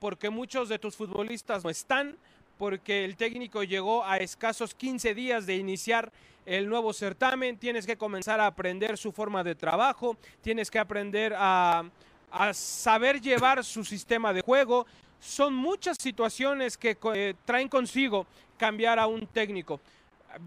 porque muchos de tus futbolistas no están, porque el técnico llegó a escasos 15 días de iniciar el nuevo certamen, tienes que comenzar a aprender su forma de trabajo, tienes que aprender a, saber llevar su sistema de juego. Son muchas situaciones que eh, traen consigo cambiar a un técnico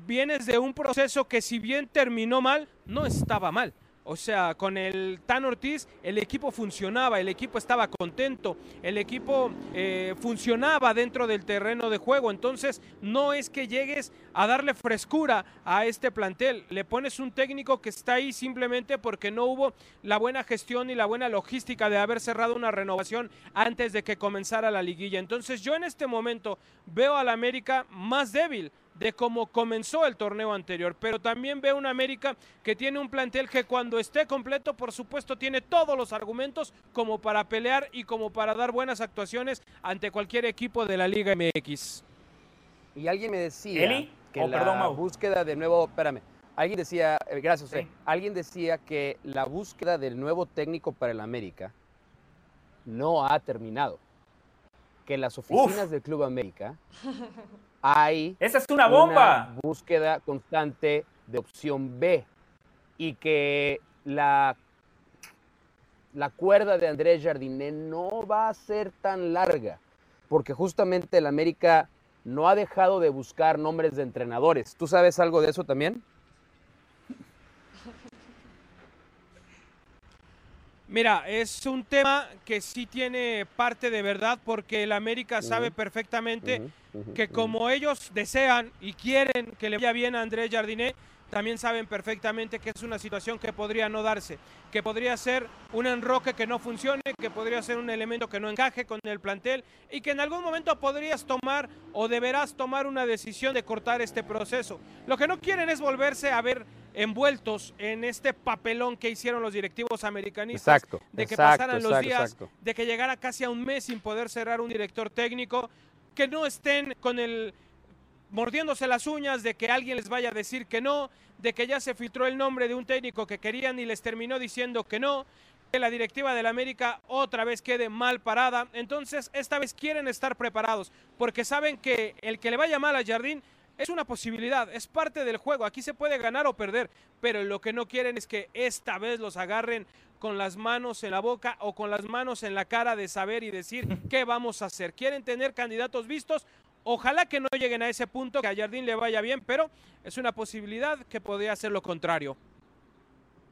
vienes de un proceso que si bien terminó mal, no estaba mal. O sea, con el Tan Ortiz el equipo funcionaba, el equipo estaba contento, el equipo eh, funcionaba dentro del terreno de juego. Entonces, no es que llegues a darle frescura a este plantel. Le pones un técnico que está ahí simplemente porque no hubo la buena gestión y la buena logística de haber cerrado una renovación antes de que comenzara la liguilla. Entonces, yo en este momento veo al América más débil de cómo comenzó el torneo anterior, pero también veo una América que tiene un plantel que cuando esté completo, por supuesto, tiene todos los argumentos como para pelear y como para dar buenas actuaciones ante cualquier equipo de la Liga MX. Y alguien me decía ¿Eli? que Oh, la perdón, búsqueda de nuevo, espérame, alguien decía, eh, gracias, Sí. alguien decía que la búsqueda del nuevo técnico para el América no ha terminado. Que en las oficinas del Club América hay Esa es una bomba. una búsqueda constante de opción B y que la, la cuerda de Andrés Jardiné no va a ser tan larga, porque justamente el América no ha dejado de buscar nombres de entrenadores. ¿Tú sabes algo de eso también? Mira, es un tema que sí tiene parte de verdad porque el América sabe perfectamente que como ellos desean y quieren que le vaya bien a Andrés Jardiné, también saben perfectamente que es una situación que podría no darse, que podría ser un enroque que no funcione, que podría ser un elemento que no encaje con el plantel y que en algún momento podrías tomar o deberás tomar una decisión de cortar este proceso. Lo que no quieren es volverse a ver envueltos en este papelón que hicieron los directivos americanistas Exacto, de que exacto, pasaran los exacto, días, de que llegara casi a un mes sin poder cerrar un director técnico, que no estén con el mordiéndose las uñas de que alguien les vaya a decir que no, de que ya se filtró el nombre de un técnico que querían y les terminó diciendo que no, que la directiva del América otra vez quede mal parada. Entonces, esta vez quieren estar preparados porque saben que el que le vaya mal a Jardín es una posibilidad, es parte del juego. Aquí se puede ganar o perder, pero lo que no quieren es que esta vez los agarren con las manos en la boca o con las manos en la cara de saber y decir qué vamos a hacer. Quieren tener candidatos vistos. Ojalá que no lleguen a ese punto, que a Jardín le vaya bien, pero es una posibilidad que podría ser lo contrario.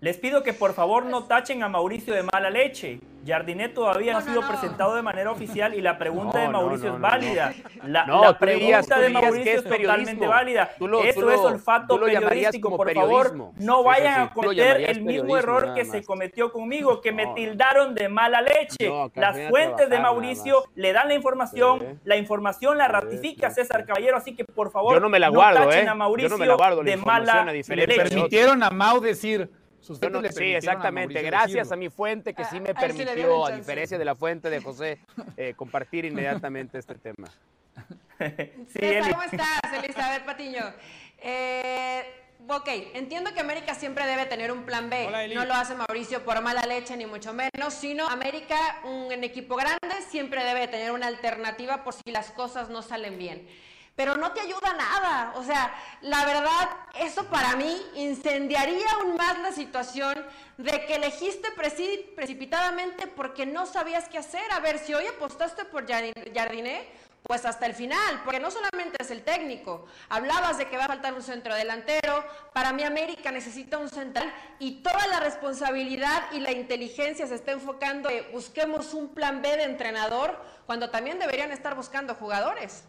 Les pido que por favor no tachen a Mauricio de mala leche. Jardinet todavía no, No, ha sido no. presentado de manera oficial y la pregunta No, de Mauricio no, es no, válida. La, No, la tú dirías- pregunta de Mauricio es es totalmente válida. Tú lo- Eso tú es olfato tú lo llamarías periodístico, por favor. No Sí, vayan sí, a cometer el mismo error que se cometió conmigo, que me tildaron de mala leche. Las fuentes de trabajar Mauricio le dan la información, Sí. la información la ratifica sí, César. Caballero, así que por favor Yo no me la guardo, tachen ¿eh? a Mauricio Yo no me la guardo la de mala Le leche. otros. permitieron a Mau decir. Yo no- sí, a exactamente. Gracias decirlo. a mi fuente que sí me A- a él sí dieron permitió, a diferencia de la fuente de José, eh, compartir inmediatamente este tema. Sí, César. ¿Cómo estás, Elizabeth Patiño? Eh, ok, entiendo que América siempre debe tener un plan B. Hola, no lo hace Mauricio por mala leche, ni mucho menos, sino América, un, equipo grande, siempre debe tener una alternativa por si las cosas no salen bien. Pero no te ayuda nada. O sea, la verdad, eso para mí incendiaría aún más la situación de que elegiste preci- precipitadamente porque no sabías qué hacer. A ver, si hoy apostaste por Jardin- Jardiné, pues hasta el final, porque no solamente es el técnico. Hablabas de que va a faltar un centro delantero. Para mí América necesita un central y toda la responsabilidad y la inteligencia se está enfocando en busquemos un plan B de entrenador cuando también deberían estar buscando jugadores.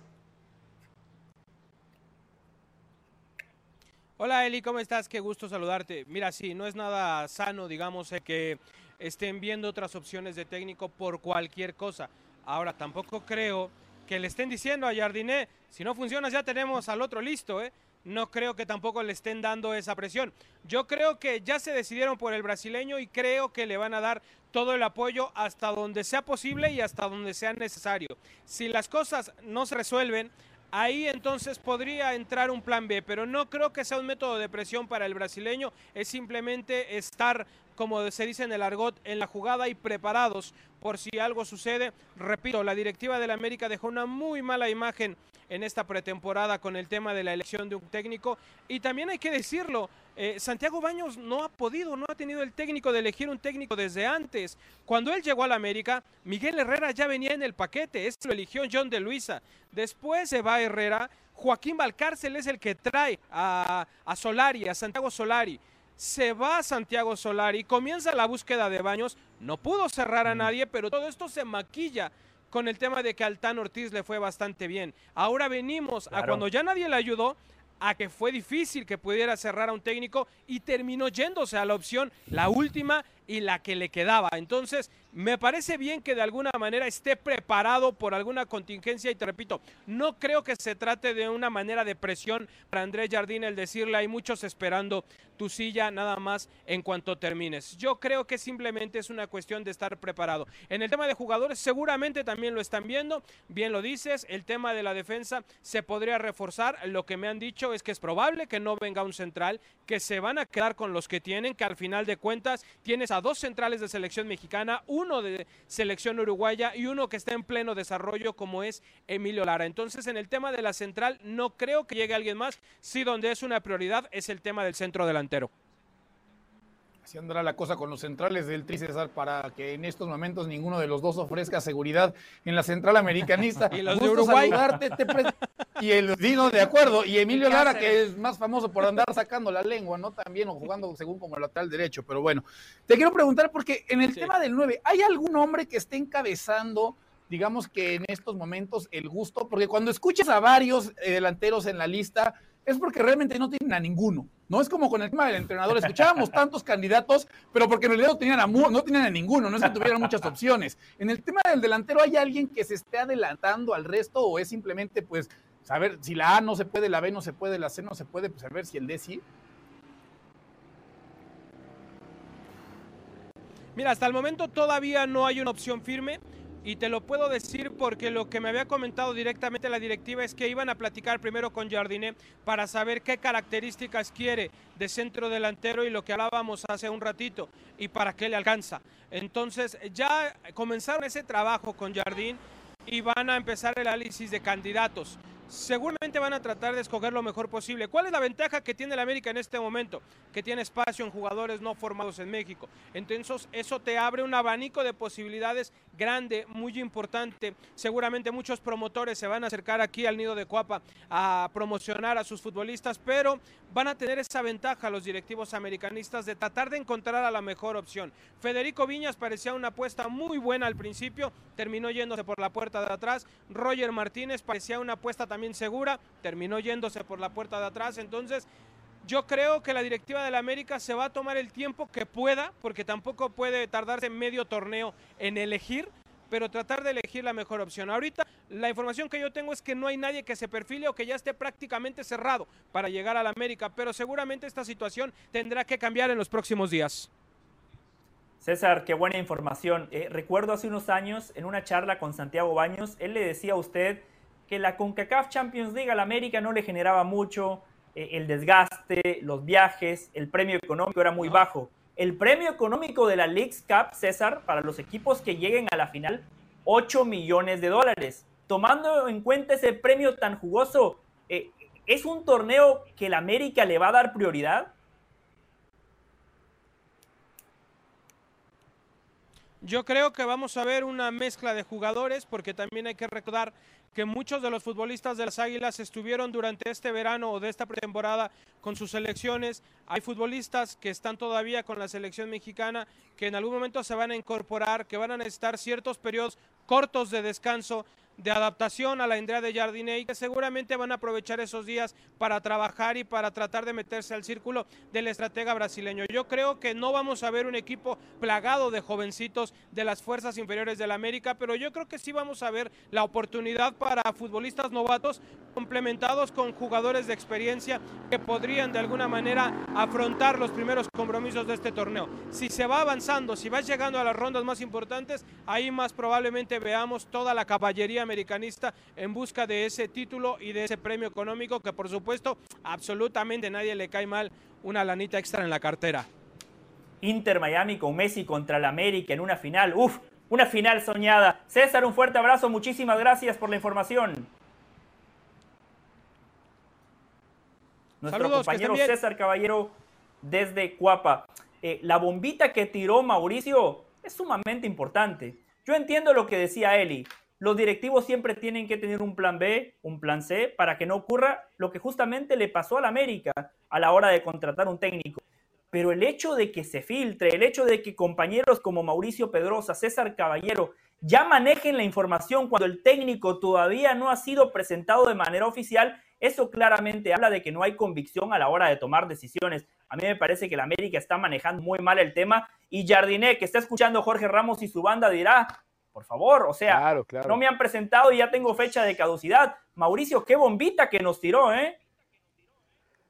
Hola Eli, ¿cómo estás? Qué gusto saludarte. Mira, sí, no es nada sano, digamos, eh, que estén viendo otras opciones de técnico por cualquier cosa. Ahora, tampoco creo que le estén diciendo a Jardiné, si no funciona ya tenemos al otro listo, ¿eh? No creo que tampoco le estén dando esa presión. Yo creo que ya se decidieron por el brasileño y creo que le van a dar todo el apoyo hasta donde sea posible y hasta donde sea necesario. Si las cosas no se resuelven, Ahí entonces podría entrar un plan B, pero no creo que sea un método de presión para el brasileño, es simplemente estar, como se dice en el argot, en la jugada y preparados por si algo sucede. Repito, la directiva del América dejó una muy mala imagen en esta pretemporada con el tema de la elección de un técnico y también hay que decirlo, eh, Santiago Baños no ha podido, no ha tenido el técnico de elegir un técnico desde antes. Cuando él llegó al América, Miguel Herrera ya venía en el paquete, este lo eligió John de Luisa. Después se va Herrera, Joaquín Valcárcel es el que trae a, a Solari, a Santiago Solari. se va Santiago Solari, comienza la búsqueda de Baños, no pudo cerrar a nadie, pero todo esto se maquilla con el tema de que Altán Ortiz le fue bastante bien. Ahora venimos a cuando ya nadie le ayudó, a que fue difícil que pudiera cerrar a un técnico y terminó yéndose a la opción, la última y la que le quedaba. Entonces, me parece bien que de alguna manera esté preparado por alguna contingencia y te repito, no creo que se trate de una manera de presión para Andrés Jardín el decirle hay muchos esperando tu silla nada más en cuanto termines. Yo creo que simplemente es una cuestión de estar preparado. En el tema de jugadores seguramente también lo están viendo, bien lo dices, el tema de la defensa se podría reforzar, lo que me han dicho es que es probable que no venga un central, que se van a quedar con los que tienen, que al final de cuentas tienes dos centrales de selección mexicana, uno de selección uruguaya y uno que está en pleno desarrollo como es Emilio Lara. Entonces en el tema de la central no creo que llegue alguien más, sí donde es una prioridad es el tema del centro delantero. Así andará la cosa con los centrales del Tri César para que en estos momentos ninguno de los dos ofrezca seguridad en la central americanista. y los de Uruguay. y el Dino de acuerdo. Y Emilio Lara, que es más famoso por andar sacando la lengua, ¿no? También o jugando según como lateral derecho. Pero bueno, te quiero preguntar porque en el tema del 9, ¿hay algún hombre que esté encabezando? digamos que en estos momentos el gusto, porque cuando escuchas a varios eh, delanteros en la lista, es porque realmente no tienen a ninguno. No es como con el tema del entrenador. Escuchábamos tantos candidatos, pero porque en realidad no tenían, a, no tenían a ninguno, no es que tuvieran muchas opciones. En el tema del delantero, ¿hay alguien que se esté adelantando al resto o es simplemente, pues, saber si la A no se puede, la B no se puede, la C no se puede, pues a ver si el D sí? Mira, hasta el momento todavía no hay una opción firme. Y te lo puedo decir porque lo que me había comentado directamente la directiva es que iban a platicar primero con Jardiné para saber qué características quiere de centro delantero y lo que hablábamos hace un ratito y para qué le alcanza. Entonces ya comenzaron ese trabajo con Jardín y van a empezar el análisis de candidatos seguramente van a tratar de escoger lo mejor posible. ¿Cuál es la ventaja que tiene el América en este momento? Que tiene espacio en jugadores no formados en México. Entonces eso te abre un abanico de posibilidades grande, muy importante. Seguramente muchos promotores se van a acercar aquí al nido de Cuapa a promocionar a sus futbolistas, pero van a tener esa ventaja los directivos americanistas de tratar de encontrar a la mejor opción. Federico Viñas parecía una apuesta muy buena al principio, terminó yéndose por la puerta de atrás. Roger Martínez parecía una apuesta también segura, terminó yéndose por la puerta de atrás. Entonces, yo creo que la directiva de la América se va a tomar el tiempo que pueda, porque tampoco puede tardarse medio torneo en elegir, pero tratar de elegir la mejor opción. Ahorita la información que yo tengo es que no hay nadie que se perfile o que ya esté prácticamente cerrado para llegar a la América, pero seguramente esta situación tendrá que cambiar en los próximos días. César, qué buena información. Eh, recuerdo hace unos años en una charla con Santiago Baños, él le decía a usted que la CONCACAF Champions League a la América no le generaba mucho, eh, el desgaste, los viajes, el premio económico era muy bajo. El premio económico de la Leagues Cup, César, para los equipos que lleguen a la final, 8 millones de dólares. Tomando en cuenta ese premio tan jugoso, eh, ¿es un torneo que la América le va a dar prioridad? Yo creo que vamos a ver una mezcla de jugadores porque también hay que recordar que muchos de los futbolistas de las Águilas estuvieron durante este verano o de esta pretemporada con sus selecciones. Hay futbolistas que están todavía con la selección mexicana que en algún momento se van a incorporar, que van a necesitar ciertos periodos cortos de descanso de adaptación a la Indra de Jardiné y que seguramente van a aprovechar esos días para trabajar y para tratar de meterse al círculo del estratega brasileño. Yo creo que no vamos a ver un equipo plagado de jovencitos de las fuerzas inferiores de la América, pero yo creo que sí vamos a ver la oportunidad para futbolistas novatos complementados con jugadores de experiencia que podrían de alguna manera afrontar los primeros compromisos de este torneo. Si se va avanzando, si vas llegando a las rondas más importantes, ahí más probablemente veamos toda la caballería americanista en busca de ese título y de ese premio económico que por supuesto absolutamente nadie le cae mal una lanita extra en la cartera. Inter Miami con Messi contra el América en una final. Uf, una final soñada. César, un fuerte abrazo. Muchísimas gracias por la información. Nuestro compañero César Caballero desde Cuapa. Eh, la bombita que tiró Mauricio es sumamente importante. Yo entiendo lo que decía Eli los directivos siempre tienen que tener un plan B, un plan C, para que no ocurra lo que justamente le pasó al América a la hora de contratar un técnico. pero el hecho de que se filtre, el hecho de que compañeros como Mauricio Pedrosa, César Caballero, ya manejen la información cuando el técnico todavía no ha sido presentado de manera oficial, eso claramente habla de que no hay convicción a la hora de tomar decisiones. A mí me parece que la América está manejando muy mal el tema y Jardiné, que está escuchando Jorge Ramos y su banda, dirá, por favor, o sea, no me han presentado y ya tengo fecha de caducidad. Mauricio, qué bombita que nos tiró, ¿eh?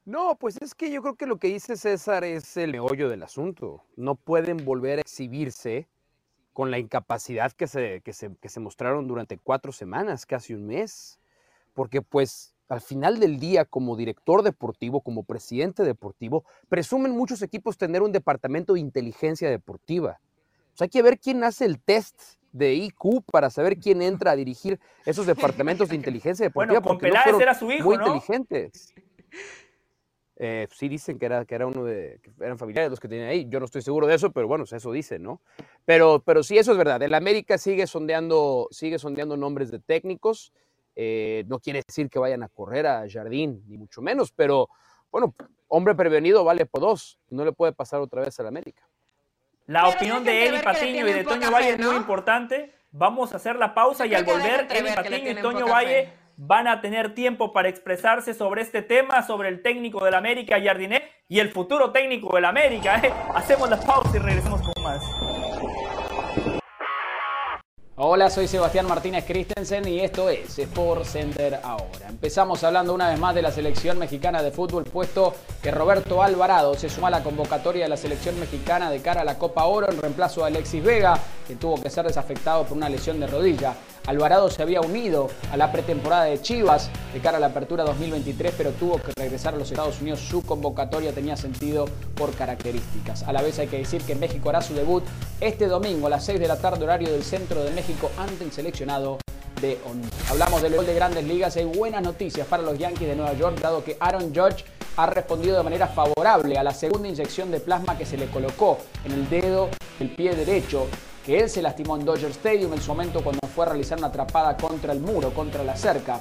No, pues es que yo creo que lo que dice César es el meollo del asunto. No pueden volver a exhibirse con la incapacidad que se, que se, que se mostraron durante cuatro semanas, casi un mes. Porque pues al final del día, como director deportivo, como presidente deportivo, presumen muchos equipos tener un departamento de inteligencia deportiva. O sea, hay que ver quién hace el test de IQ para saber quién entra a dirigir esos departamentos de inteligencia deportiva. Bueno, con Peláez era su hijo, muy inteligentes. Eh, sí dicen que era, que era uno de, que eran familiares los que tenían ahí. Yo no estoy seguro de eso, pero bueno, eso dicen, ¿no? Pero, pero sí, eso es verdad. El América sigue sondeando, sigue sondeando nombres de técnicos. Eh, no quiere decir que vayan a correr a Jardín, ni mucho menos, pero bueno, hombre prevenido vale por dos. No le puede pasar otra vez al América. La opinión de Eli Patiño y de Toño Valle es muy importante. Vamos a hacer la pausa y al volver, Eli Patiño y Toño Valle van a tener tiempo para expresarse sobre este tema, sobre el técnico del América, Jardiné, y el futuro técnico del América. ¿eh? Hacemos la pausa y regresamos con más. Hola, soy Sebastián Martínez Christensen y esto es Sport Center ahora. Empezamos hablando una vez más de la selección mexicana de fútbol, puesto que Roberto Alvarado se suma a la convocatoria de la selección mexicana de cara a la Copa Oro en reemplazo de Alexis Vega, que tuvo que ser desafectado por una lesión de rodilla. Alvarado se había unido a la pretemporada de Chivas de cara a la apertura 2023, pero tuvo que regresar a los Estados Unidos. Su convocatoria tenía sentido por características. A la vez hay que decir que México hará su debut este domingo a las 6 de la tarde horario del centro de México ante el seleccionado de ONU. Hablamos del gol de grandes ligas. Hay buenas noticias para los Yankees de Nueva York, dado que Aaron Judge ha respondido de manera favorable a la segunda inyección de plasma que se le colocó en el dedo del pie derecho que él se lastimó en Dodger Stadium en su momento cuando fue a realizar una atrapada contra el muro, contra la cerca.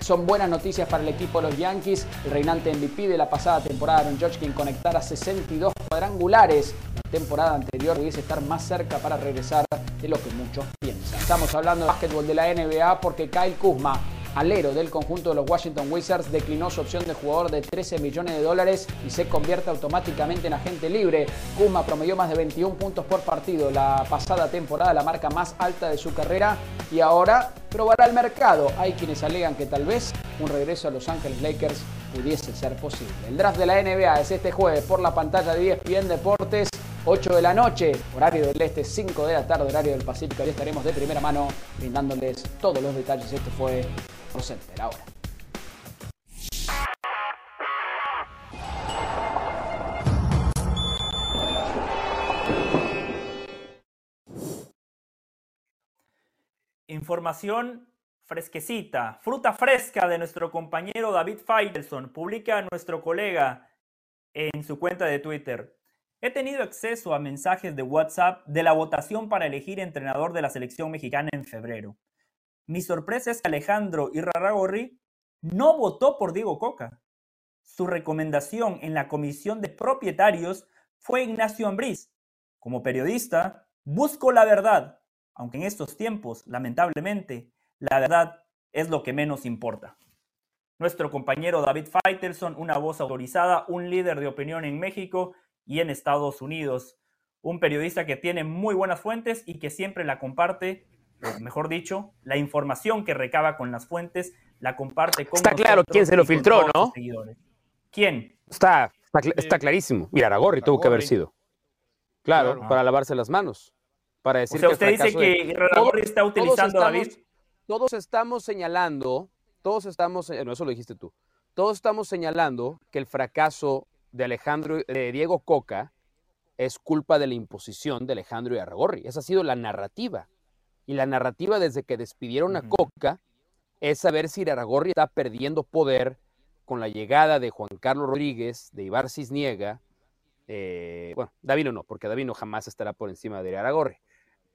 Son buenas noticias para el equipo de los Yankees. El reinante MVP de la pasada temporada, Aaron Judge, quien conectara 62 cuadrangulares. La temporada anterior pudiese estar más cerca para regresar de lo que muchos piensan. Estamos hablando de básquetbol de la NBA porque Kyle Kuzma alero del conjunto de los Washington Wizards declinó su opción de jugador de 13 millones de dólares y se convierte automáticamente en agente libre. Kuzma promedió más de 21 puntos por partido la pasada temporada, la marca más alta de su carrera y ahora probará el mercado. Hay quienes alegan que tal vez un regreso a Los Angeles Lakers pudiese ser posible. El draft de la NBA es este jueves por la pantalla de ESPN Deportes. 8 de la noche, horario del este, 5 de la tarde, horario del Pacífico. Ahí estaremos de primera mano brindándoles todos los detalles. Este fue Center ahora. Información fresquecita, fruta fresca de nuestro compañero David Faitelson, publica nuestro colega en su cuenta de Twitter. He tenido acceso a mensajes de WhatsApp de la votación para elegir entrenador de la selección mexicana en febrero. Mi sorpresa es que Alejandro Irraragorri no votó por Diego Coca. Su recomendación en la comisión de propietarios fue Ignacio Ambriz. Como periodista, busco la verdad, aunque en estos tiempos, lamentablemente, la verdad es lo que menos importa. Nuestro compañero David Feitelson, una voz autorizada, un líder de opinión en México y en Estados Unidos, un periodista que tiene muy buenas fuentes y que siempre la comparte mejor dicho, la información que recaba con las fuentes la comparte con Está claro quién se lo filtró, ¿no? ¿Quién? Está, está, clarísimo. Mira, Aragorri tuvo que haber sido. Claro, para lavarse las manos. Para decir o sea, usted dice que Aragorri está utilizando a David. Todos estamos señalando, todos estamos, no, eso lo dijiste tú. Todos estamos señalando que el fracaso de Alejandro, de Diego Coca, es culpa de la imposición de Alejandro y Aragorri. Esa ha sido la narrativa. Y la narrativa desde que despidieron a Coca es saber si Aragorri está perdiendo poder con la llegada de Juan Carlos Rodríguez, de Ibar Cisniega. Eh, bueno, Davino no, porque Davino jamás estará por encima de Aragorri.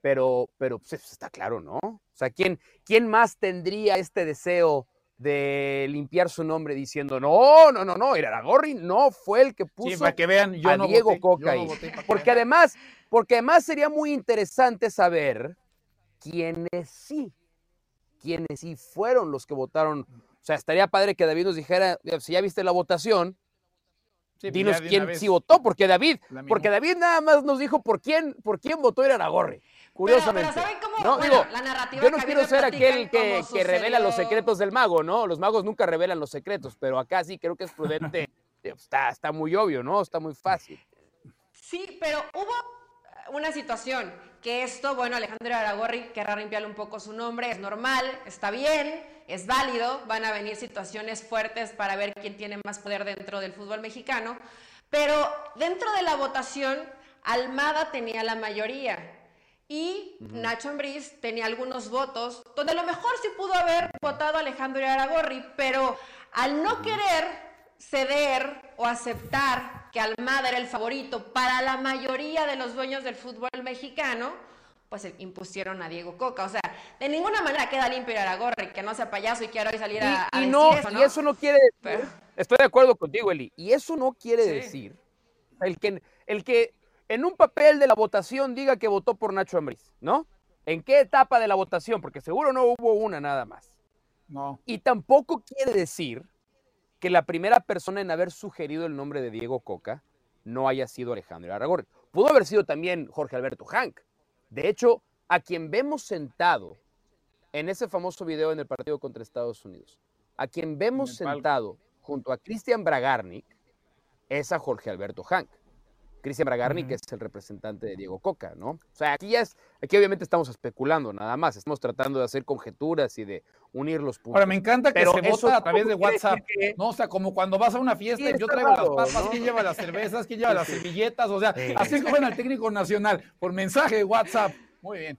Pero, pero pues, está claro, ¿no? O sea, ¿quién, ¿quién más tendría este deseo de limpiar su nombre diciendo, no, no, no, no, Iraragorri no fue el que puso Sí, para que vean, yo a no Diego voté, Coca yo no voté Porque vean. además, porque además sería muy interesante saber quiénes sí, quiénes sí fueron los que votaron. O sea, estaría padre que David nos dijera, si ya viste la votación, Sí, pues dinos quién sí votó, porque David, porque David nada más nos dijo por quién, por quién votó Iraragorri. Curiosamente. pero ¿saben cómo? No, Bueno, digo, la narrativa yo no quiero ser aquel que, que revela los secretos del mago, ¿no? Los magos nunca revelan los secretos, pero acá sí creo que es prudente. está, está muy obvio, ¿no? Está muy fácil. Sí, pero hubo una situación que esto, bueno, Alejandro Aragorri querrá limpiarle un poco su nombre, es normal, está bien, es válido, van a venir situaciones fuertes para ver quién tiene más poder dentro del fútbol mexicano, pero dentro de la votación, Almada tenía la mayoría y Nacho Ambriz tenía algunos votos donde a lo mejor sí pudo haber votado Alejandro Aragorri, pero al no querer ceder o aceptar que Almada era el favorito para la mayoría de los dueños del fútbol mexicano, pues impusieron a Diego Coca. O sea, de ninguna manera queda limpio Aragorri, que no sea payaso y quiera hoy salir a, a Y, y decir no, eso, y eso no quiere Pero- Estoy de acuerdo contigo, Eli. Y eso no quiere Sí. decir el que, el que en un papel de la votación diga que votó por Nacho Ambriz, ¿no? ¿En qué etapa de la votación? Porque seguro no hubo una nada más. No. Y tampoco quiere decir que la primera persona en haber sugerido el nombre de Diego Coca no haya sido Alejandro Aragorri. Pudo haber sido también Jorge Alberto Hank. De hecho, a quien vemos sentado en ese famoso video en el partido contra Estados Unidos, a quien vemos sentado junto a Cristian Bragarnik es a Jorge Alberto Hank. Cristian Bragarnik Ujú. es el representante de Diego Coca, ¿no? O sea, aquí ya es, aquí obviamente estamos especulando nada más, estamos tratando de hacer conjeturas y de unir los puntos. Ahora, me encanta que Pero se vota a través de WhatsApp. que- No, o sea, como cuando vas a una fiesta y yo traigo raro, las papas, ¿no? quién lleva las cervezas, quién lleva las servilletas, o sea, Sí. así escogen al técnico nacional por mensaje de WhatsApp. Muy bien.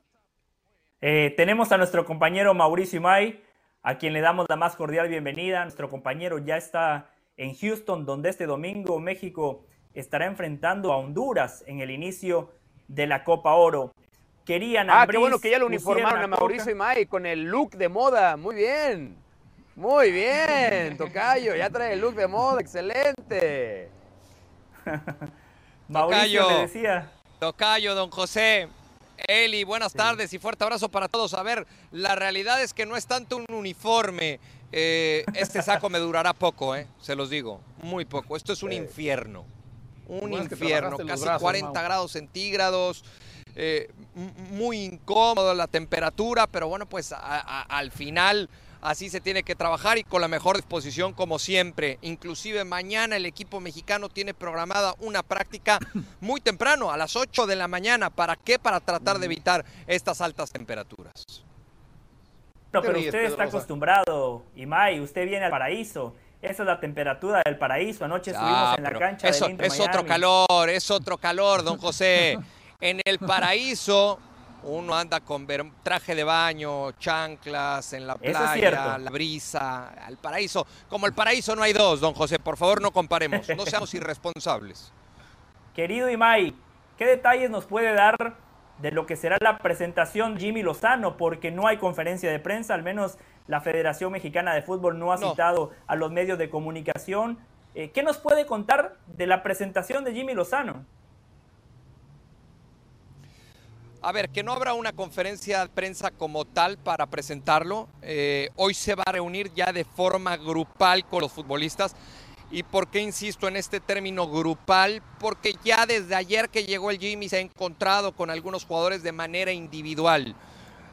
Eh, tenemos a nuestro compañero Mauricio Imay, a quien le damos la más cordial bienvenida. Nuestro compañero ya está en Houston, donde este domingo México estará enfrentando a Honduras en el inicio de la Copa Oro. Querían Ah, qué bueno que ya lo uniformaron a Mauricio Coca. y May con el look de moda. Muy bien. Muy bien, Tocayo. Ya trae el look de moda. Excelente. Mauricio Tocayo. le decía. Tocayo, don José. Eli, buenas tardes y fuerte abrazo para todos. A ver, la realidad es que no es tanto un uniforme. Eh, este saco me durará poco, ¿eh? se los digo, muy poco. Esto es un infierno. Un infierno, casi brazos, 40 Mau. grados centígrados. eh, muy incómodo la temperatura, pero bueno, pues a- a- al final así se tiene que trabajar y con la mejor disposición como siempre. Inclusive mañana el equipo mexicano tiene programada una práctica muy temprano, a las 8 de la mañana. ¿Para qué? Para tratar de evitar estas altas temperaturas. No, pero usted está acostumbrado, Imay, usted viene al paraíso. Esa es la temperatura del paraíso. Anoche estuvimos Ah, en la cancha eso, del Inter es otro calor, es otro calor, don José. En el paraíso uno anda con traje de baño, chanclas, en la es playa, la brisa, al paraíso. Como el paraíso no hay dos, don José, por favor no comparemos, no seamos irresponsables. Querido Imai, ¿qué detalles nos puede dar de lo que será la presentación Jimmy Lozano? Porque no hay conferencia de prensa, al menos la Federación Mexicana de Fútbol no ha No. citado a los medios de comunicación. Eh, ¿Qué nos puede contar de la presentación de Jimmy Lozano? A ver, que no habrá una conferencia de prensa como tal para presentarlo. Eh, hoy se va a reunir ya de forma grupal con los futbolistas. ¿Y por qué insisto en este término grupal? Porque ya desde ayer que llegó el Jimmy se ha encontrado con algunos jugadores de manera individual.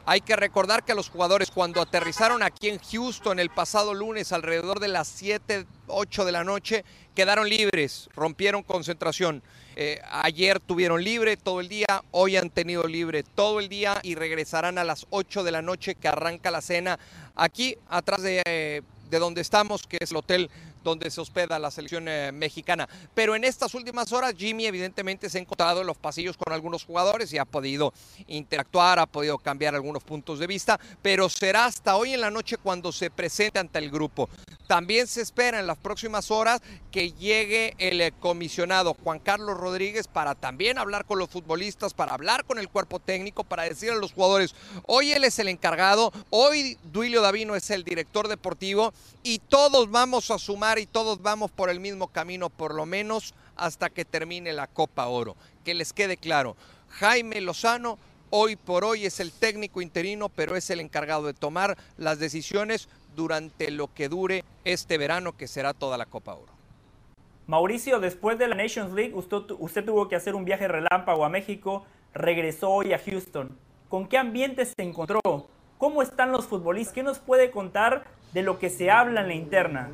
Hay que recordar que los jugadores cuando aterrizaron aquí en Houston el pasado lunes alrededor de las 7, 8 de la noche quedaron libres, rompieron concentración. Eh, ayer tuvieron libre todo el día, hoy han tenido libre todo el día y regresarán a las 8 de la noche que arranca la cena aquí atrás de, eh, de donde estamos, que es el Hotel donde se hospeda la selección eh, mexicana. Pero en estas últimas horas Jimmy evidentemente se ha encontrado en los pasillos con algunos jugadores y ha podido interactuar, ha podido cambiar algunos puntos de vista, pero será hasta hoy en la noche cuando se presente ante el grupo. También se espera en las próximas horas que llegue el eh, comisionado Juan Carlos Rodríguez para también hablar con los futbolistas, para hablar con el cuerpo técnico, para decir a los jugadores, hoy él es el encargado, hoy Duilio Davino es el director deportivo y todos vamos a sumar y todos vamos por el mismo camino, por lo menos hasta que termine la Copa Oro. Que les quede claro, Jaime Lozano hoy por hoy es el técnico interino, pero es el encargado de tomar las decisiones durante lo que dure este verano, que será toda la Copa Oro. Mauricio, después de la Nations League, usted, usted, tuvo que hacer un viaje relámpago a México, regresó hoy a Houston. ¿Con qué ambiente se encontró? ¿Cómo están los futbolistas? ¿Qué nos puede contar de lo que se habla en la interna?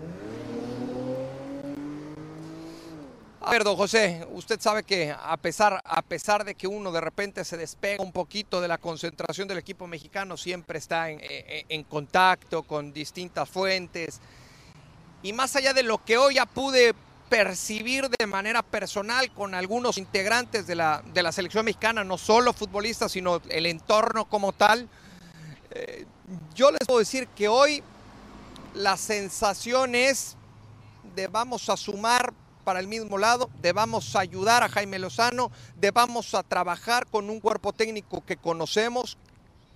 A ver, don José, usted sabe que a pesar, a pesar de que uno de repente se despega un poquito de la concentración del equipo mexicano, siempre está en, contacto con distintas fuentes. Y más allá de lo que hoy ya pude percibir de manera personal con algunos integrantes de la, de la selección mexicana, no solo futbolistas, sino el entorno como tal, eh, yo les puedo decir que hoy la sensación es de vamos a sumar para el mismo lado, de vamos a ayudar a Jaime Lozano, de vamos a trabajar con un cuerpo técnico que conocemos,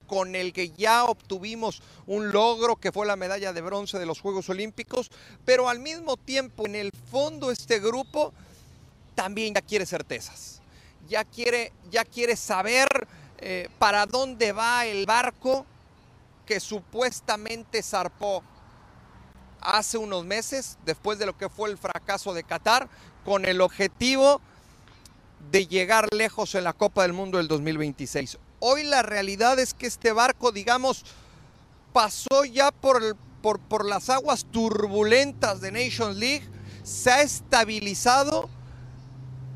con el que ya obtuvimos un logro que fue la medalla de bronce de los Juegos Olímpicos, pero al mismo tiempo en el fondo este grupo también ya quiere certezas, ya quiere, ya quiere saber eh, para dónde va el barco que supuestamente zarpó hace unos meses, después de lo que fue el fracaso de Qatar, con el objetivo de llegar lejos en la Copa del Mundo del 2026. Hoy la realidad es que este barco, digamos, pasó ya por, por las aguas turbulentas de Nations League, se ha estabilizado,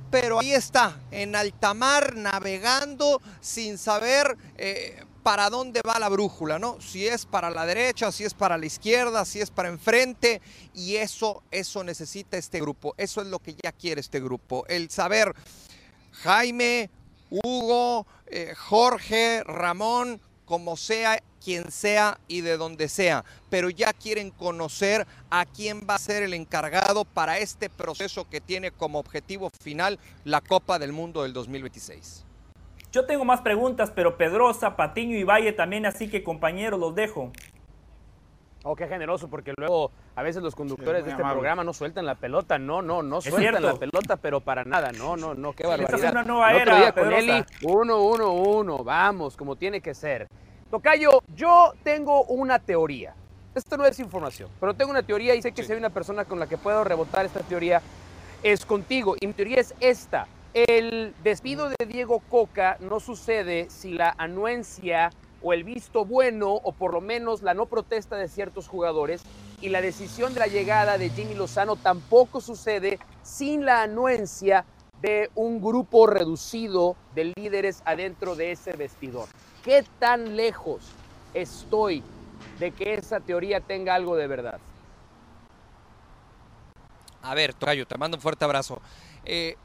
pero ahí está, en alta mar, navegando sin saber eh, para dónde va la brújula, ¿no? Si es para la derecha, si es para la izquierda, si es para enfrente, y eso, eso necesita este grupo, eso es lo que ya quiere este grupo, el saber, Jaime, Hugo, eh, Jorge, Ramón, como sea, quien sea y de donde sea, pero ya quieren conocer a quién va a ser el encargado para este proceso que tiene como objetivo final la Copa del Mundo del 2026. Yo tengo más preguntas, pero Pedrosa, Patiño y Valle también, así que compañeros, los dejo. Oh, qué generoso, porque luego a veces los conductores sí, de este amable. programa no sueltan la pelota, no, no, no sueltan la pelota, pero para nada, no, no, no, qué barbaridad. Esta es una nueva era, día con Eli, uno, uno, uno, vamos, como tiene que ser. Tocayo, yo tengo una teoría. Esto no es información, pero tengo una teoría y sé que sí. si hay una persona con la que puedo rebotar esta teoría es contigo. Y mi teoría es esta. El despido de Diego Coca no sucede si la anuencia o el visto bueno o por lo menos la no protesta de ciertos jugadores y la decisión de la llegada de Jimmy Lozano tampoco sucede sin la anuencia de un grupo reducido de líderes adentro de ese vestidor. ¿Qué tan lejos estoy de que esa teoría tenga algo de verdad? A ver, Tocayo, te mando un fuerte abrazo. Eh,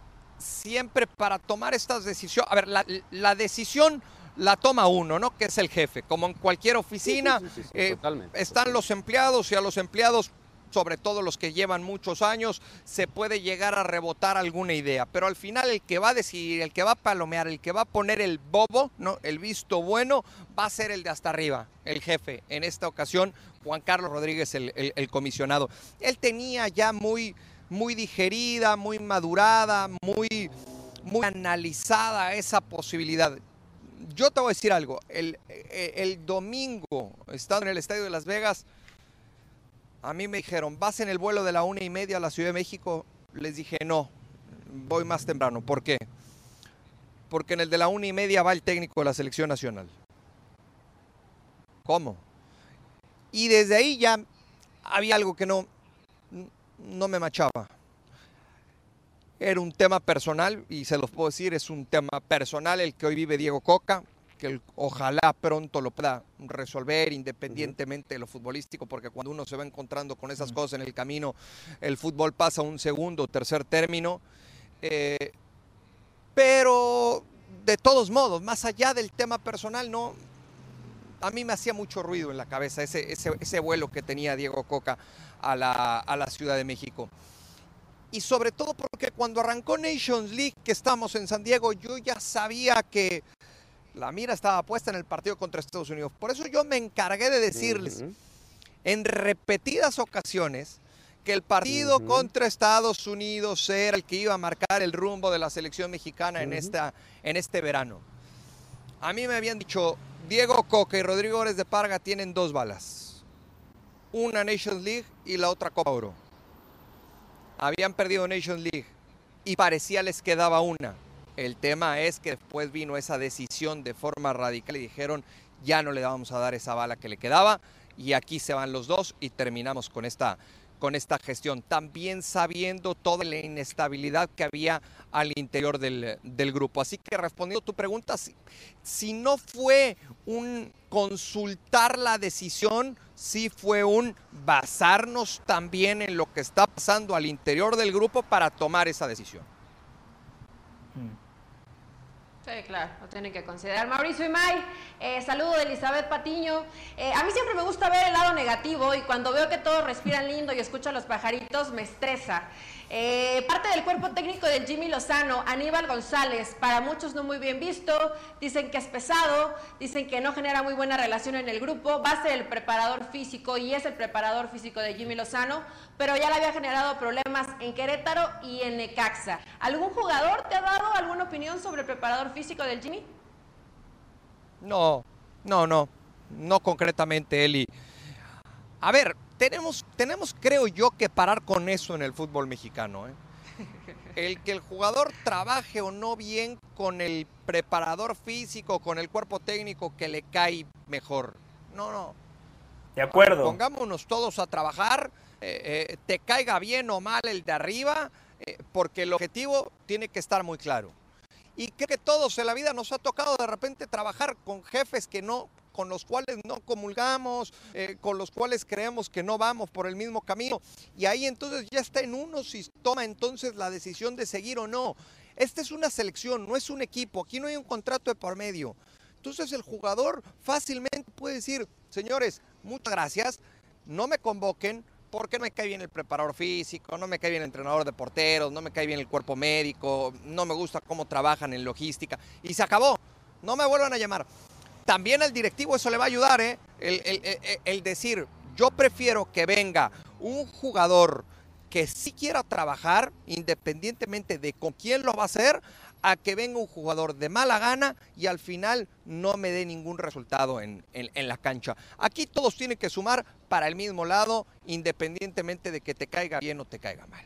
siempre para tomar estas decisiones, a ver, la, la, decisión la toma uno, ¿no? Que es el jefe. Como en cualquier oficina, sí, sí, sí, eh, están los empleados y a los empleados sobre todo los que llevan muchos años, se puede llegar a rebotar alguna idea. Pero al final el que va a decidir, el que va a palomear, el que va a poner el bobo, ¿no? el visto bueno, va a ser el de hasta arriba, el jefe. En esta ocasión, Juan Carlos Rodríguez, el, el, el comisionado. Él tenía ya muy, muy digerida, muy madurada, muy, muy analizada esa posibilidad. Yo te voy a decir algo, el, el domingo, estando en el Estadio de Las Vegas, a mí me dijeron, ¿vas en el vuelo de la una y media a la Ciudad de México? Les dije, no, voy más temprano. ¿Por qué? Porque en el de la una y media va el técnico de la selección nacional. ¿Cómo? Y desde ahí ya había algo que no, no me machaba. Era un tema personal, y se los puedo decir, es un tema personal el que hoy vive Diego Coca, que ojalá pronto lo pueda resolver independientemente de lo futbolístico, porque cuando uno se va encontrando con esas cosas en el camino, el fútbol pasa a un segundo, tercer término. Eh, pero de todos modos, más allá del tema personal, no, a mí me hacía mucho ruido en la cabeza ese, ese, ese vuelo que tenía Diego Coca a la, a la Ciudad de México. Y sobre todo porque cuando arrancó Nations League, que estamos en San Diego, yo ya sabía que la mira estaba puesta en el partido contra Estados Unidos. Por eso yo me encargué de decirles en repetidas ocasiones que el partido contra Estados Unidos era el que iba a marcar el rumbo de la selección mexicana en, Ujú. esta, en este verano. A mí me habían dicho, Diego Coca y Rodrigo Ores de Parga tienen dos balas. Una Nations League y la otra Copa Oro. Habían perdido Nations League y parecía les quedaba una. El tema es que después vino esa decisión de forma radical y dijeron, ya no le vamos a dar esa bala que le quedaba y aquí se van los dos y terminamos con esta con esta gestión, también sabiendo toda la inestabilidad que había al interior del, del grupo. Así que respondiendo a tu pregunta, si, si no fue un consultar la decisión, sí fue un basarnos también en lo que está pasando al interior del grupo para tomar esa decisión. Sí, claro, lo tienen que considerar. Mauricio Imay, eh, saludo de Elizabeth Patiño. Eh, a mí siempre me gusta ver el lado negativo y cuando veo que todos respiran lindo y escucho a los pajaritos me estresa. Eh, parte del cuerpo técnico del Jimmy Lozano, Aníbal González, para muchos no muy bien visto, dicen que es pesado, dicen que no genera muy buena relación en el grupo, va a ser el preparador físico y es el preparador físico de Jimmy Lozano, pero ya le había generado problemas en Querétaro y en Necaxa. ¿Algún jugador te ha dado alguna opinión sobre el preparador físico del Jimmy? No, no, no, no concretamente, Eli. A ver, tenemos, tenemos, creo yo, que parar con eso en el fútbol mexicano. ¿eh? El que el jugador trabaje o no bien con el preparador físico, con el cuerpo técnico que le cae mejor. No, no. De acuerdo. Pongámonos todos a trabajar, eh, eh, te caiga bien o mal el de arriba, eh, porque el objetivo tiene que estar muy claro. Y creo que todos en la vida nos ha tocado de repente trabajar con jefes que no, con los cuales no comulgamos, eh, con los cuales creemos que no vamos por el mismo camino. Y ahí entonces ya está en uno si toma entonces la decisión de seguir o no. Esta es una selección, no es un equipo. Aquí no hay un contrato de por medio. Entonces el jugador fácilmente puede decir, señores, muchas gracias, no me convoquen porque no me cae bien el preparador físico, no me cae bien el entrenador de porteros, no me cae bien el cuerpo médico, no me gusta cómo trabajan en logística. Y se acabó, no me vuelvan a llamar. También al directivo eso le va a ayudar, ¿eh? el, el- el- el decir, yo prefiero que venga un jugador que sí quiera trabajar, independientemente de con quién lo va a hacer, a que venga un jugador de mala gana y al final no me dé ningún resultado en, en- en la cancha. Aquí todos tienen que sumar para el mismo lado, independientemente de que te caiga bien o te caiga mal.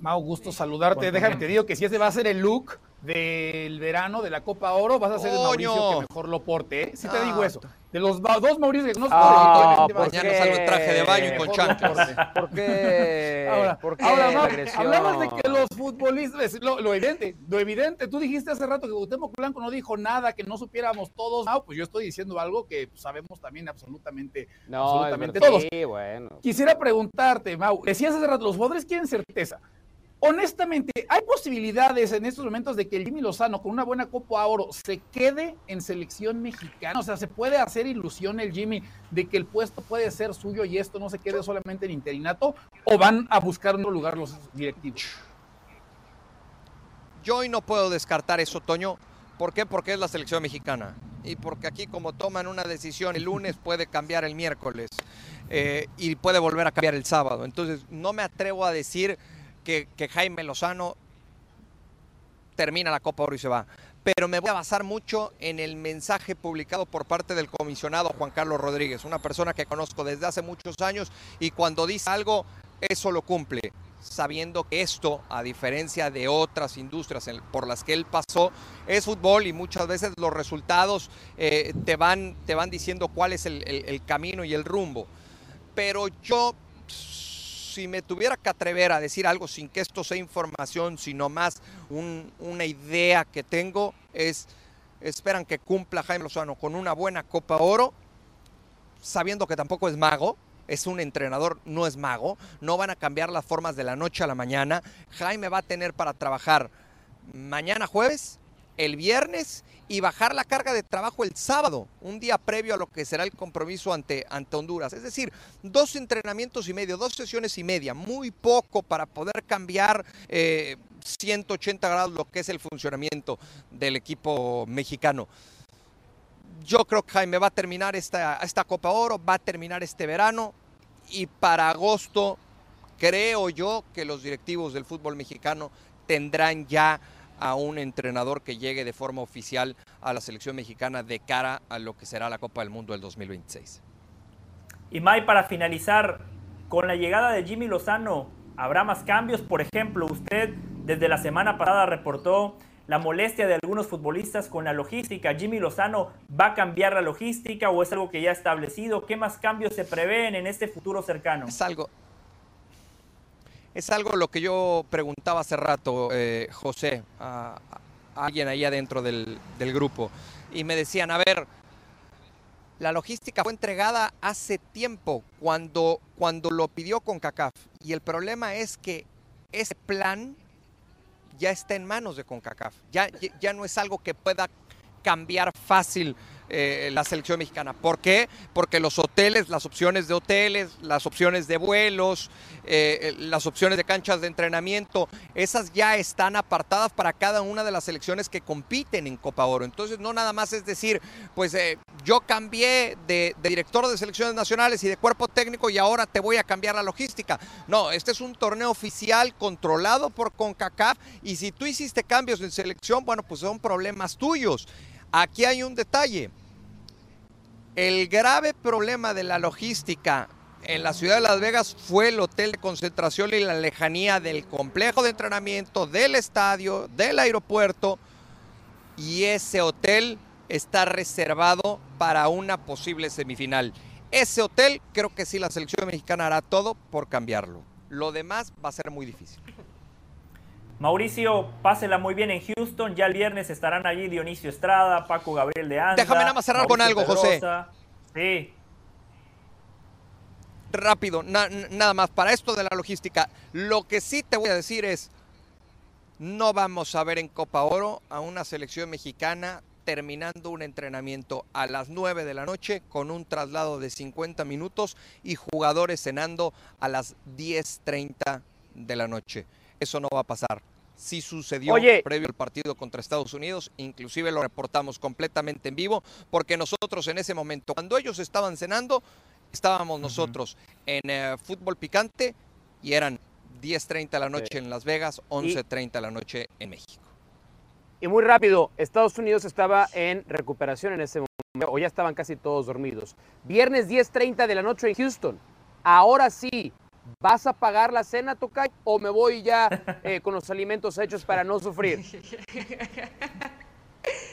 Mau, gusto saludarte. Déjame te digo que si ese va a ser el look del verano de la Copa Oro, vas a ser el Mauricio que mejor lo porte. ¿eh? Sí te Ah, digo eso. De los dos Mauricios que conozco, Ah, definitivamente va a ¿por ser Mañana salgo en traje de baño y con chanclas. ¿Por qué? Ahora, ¿Por qué ahora, hablabas de que los futbolistas, lo, lo evidente, lo evidente, tú dijiste hace rato que Cuauhtémoc Blanco no dijo nada, que no supiéramos todos, Mau, pues yo estoy diciendo algo que sabemos también absolutamente, No, absolutamente todos. Sí, bueno. Quisiera preguntarte, Mau, decías hace rato, los jugadores quieren certeza. Honestamente, ¿hay posibilidades en estos momentos de que el Jimmy Lozano, con una buena Copa Oro, se quede en selección mexicana? O sea, ¿se puede hacer ilusión el Jimmy de que el puesto puede ser suyo y esto no se quede solamente en interinato? ¿O van a buscar un lugar los directivos? Yo hoy no puedo descartar eso, Toño. ¿Por qué? Porque es la selección mexicana. Y porque aquí como toman una decisión el lunes puede cambiar el miércoles eh, y puede volver a cambiar el sábado. Entonces no me atrevo a decir que, Jaime Lozano termina la Copa Oro y se va. Pero me voy a basar mucho en el mensaje publicado por parte del comisionado Juan Carlos Rodríguez, una persona que conozco desde hace muchos años y cuando dice algo, eso lo cumple sabiendo que esto, a diferencia de otras industrias por las que él pasó, es fútbol y muchas veces los resultados eh, te, van, te van diciendo cuál es el- el camino y el rumbo. Pero yo, si me tuviera que atrever a decir algo sin que esto sea información, sino más un- una idea que tengo, es esperan que cumpla Jaime Lozano con una buena Copa Oro, sabiendo que tampoco es mago, es un entrenador, no es mago, no van a cambiar las formas de la noche a la mañana. Jaime va a tener para trabajar mañana jueves, el viernes y bajar la carga de trabajo el sábado, un día previo a lo que será el compromiso ante, ante Honduras. Es decir, dos entrenamientos y medio, dos sesiones y media, muy poco para poder cambiar eh, 180 grados lo que es el funcionamiento del equipo mexicano. Yo creo que Jaime va a terminar esta, esta Copa Oro, va a terminar este verano y para agosto creo yo que los directivos del fútbol mexicano tendrán ya a un entrenador que llegue de forma oficial a la selección mexicana de cara a lo que será la Copa del Mundo del 2026. Y May, para finalizar, con la llegada de Jimmy Lozano, ¿habrá más cambios? Por ejemplo, usted desde la semana pasada reportó la molestia de algunos futbolistas con la logística. ¿Jimmy Lozano va a cambiar la logística o es algo que ya ha establecido? ¿Qué más cambios se prevén en este futuro cercano? Es algo, es algo lo que yo preguntaba hace rato, eh, José, a, alguien ahí adentro del, del grupo. Y me decían, a ver, la logística fue entregada hace tiempo cuando, cuando lo pidió con CACAF. Y el problema es que ese plan ya está en manos de CONCACAF. Ya, ya no es algo que pueda cambiar fácil eh, la selección mexicana. ¿Por qué? Porque los hoteles, las opciones de hoteles, las opciones de vuelos, eh, las opciones de canchas de entrenamiento, esas ya están apartadas para cada una de las selecciones que compiten en Copa Oro. Entonces no nada más es decir, pues eh, yo cambié de, director de selecciones nacionales y de cuerpo técnico y ahora te voy a cambiar la logística. No, este es un torneo oficial controlado por CONCACAF y si tú hiciste cambios en selección, bueno, pues son problemas tuyos. Aquí hay un detalle. El grave problema de la logística en la ciudad de Las Vegas fue el hotel de concentración y la lejanía del complejo de entrenamiento, del estadio, del aeropuerto. Y ese hotel está reservado para una posible semifinal. Ese hotel creo que sí la selección mexicana hará todo por cambiarlo. Lo demás va a ser muy difícil. Mauricio, pásela muy bien en Houston. Ya el viernes estarán allí Dionisio Estrada, Paco Gabriel de Anda. Déjame nada más cerrar Mauricio con algo, Pedrosa. José. Sí. Rápido, na nada más. Para esto de la logística, lo que sí te voy a decir es, no vamos a ver en Copa Oro a una selección mexicana terminando un entrenamiento a las 9 de la noche con un traslado de 50 minutos y jugadores cenando a las 10.30 de la noche. Eso no va a pasar. Sí sucedió Oye. previo al partido contra Estados Unidos, inclusive lo reportamos completamente en vivo, porque nosotros en ese momento, cuando ellos estaban cenando, estábamos nosotros en eh, fútbol picante y eran 10.30 de la noche Sí. en Las Vegas, 11.30 de la noche en México. Y muy rápido, Estados Unidos estaba en recuperación en ese momento, o ya estaban casi todos dormidos. Viernes 10.30 de la noche en Houston. Ahora sí, ¿vas a pagar la cena, Tocay? ¿O me voy ya eh, con los alimentos hechos para no sufrir?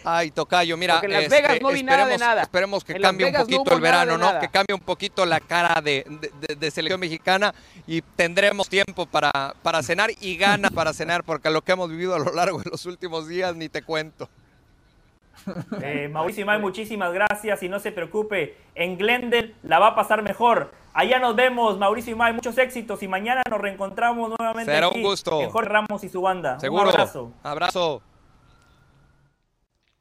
Ay, Tocayo, mira, Porque en Las este, Vegas no vi nada de esperemos- nada. Esperemos que En cambie un Vegas no poquito el verano, ¿no? nada. Que cambie un poquito la cara de, de- de- de selección mexicana y tendremos tiempo para, para cenar y ganas para cenar, porque lo que hemos vivido a lo largo de los últimos días ni te cuento. Eh, Mauricio Imay, muchísimas gracias y no se preocupe, en Glendale la va a pasar mejor. Allá nos vemos, Mauricio Imay, muchos éxitos y mañana nos reencontramos nuevamente Será aquí un gusto. en Jorge Ramos y su banda. Seguro. Un abrazo. Abrazo.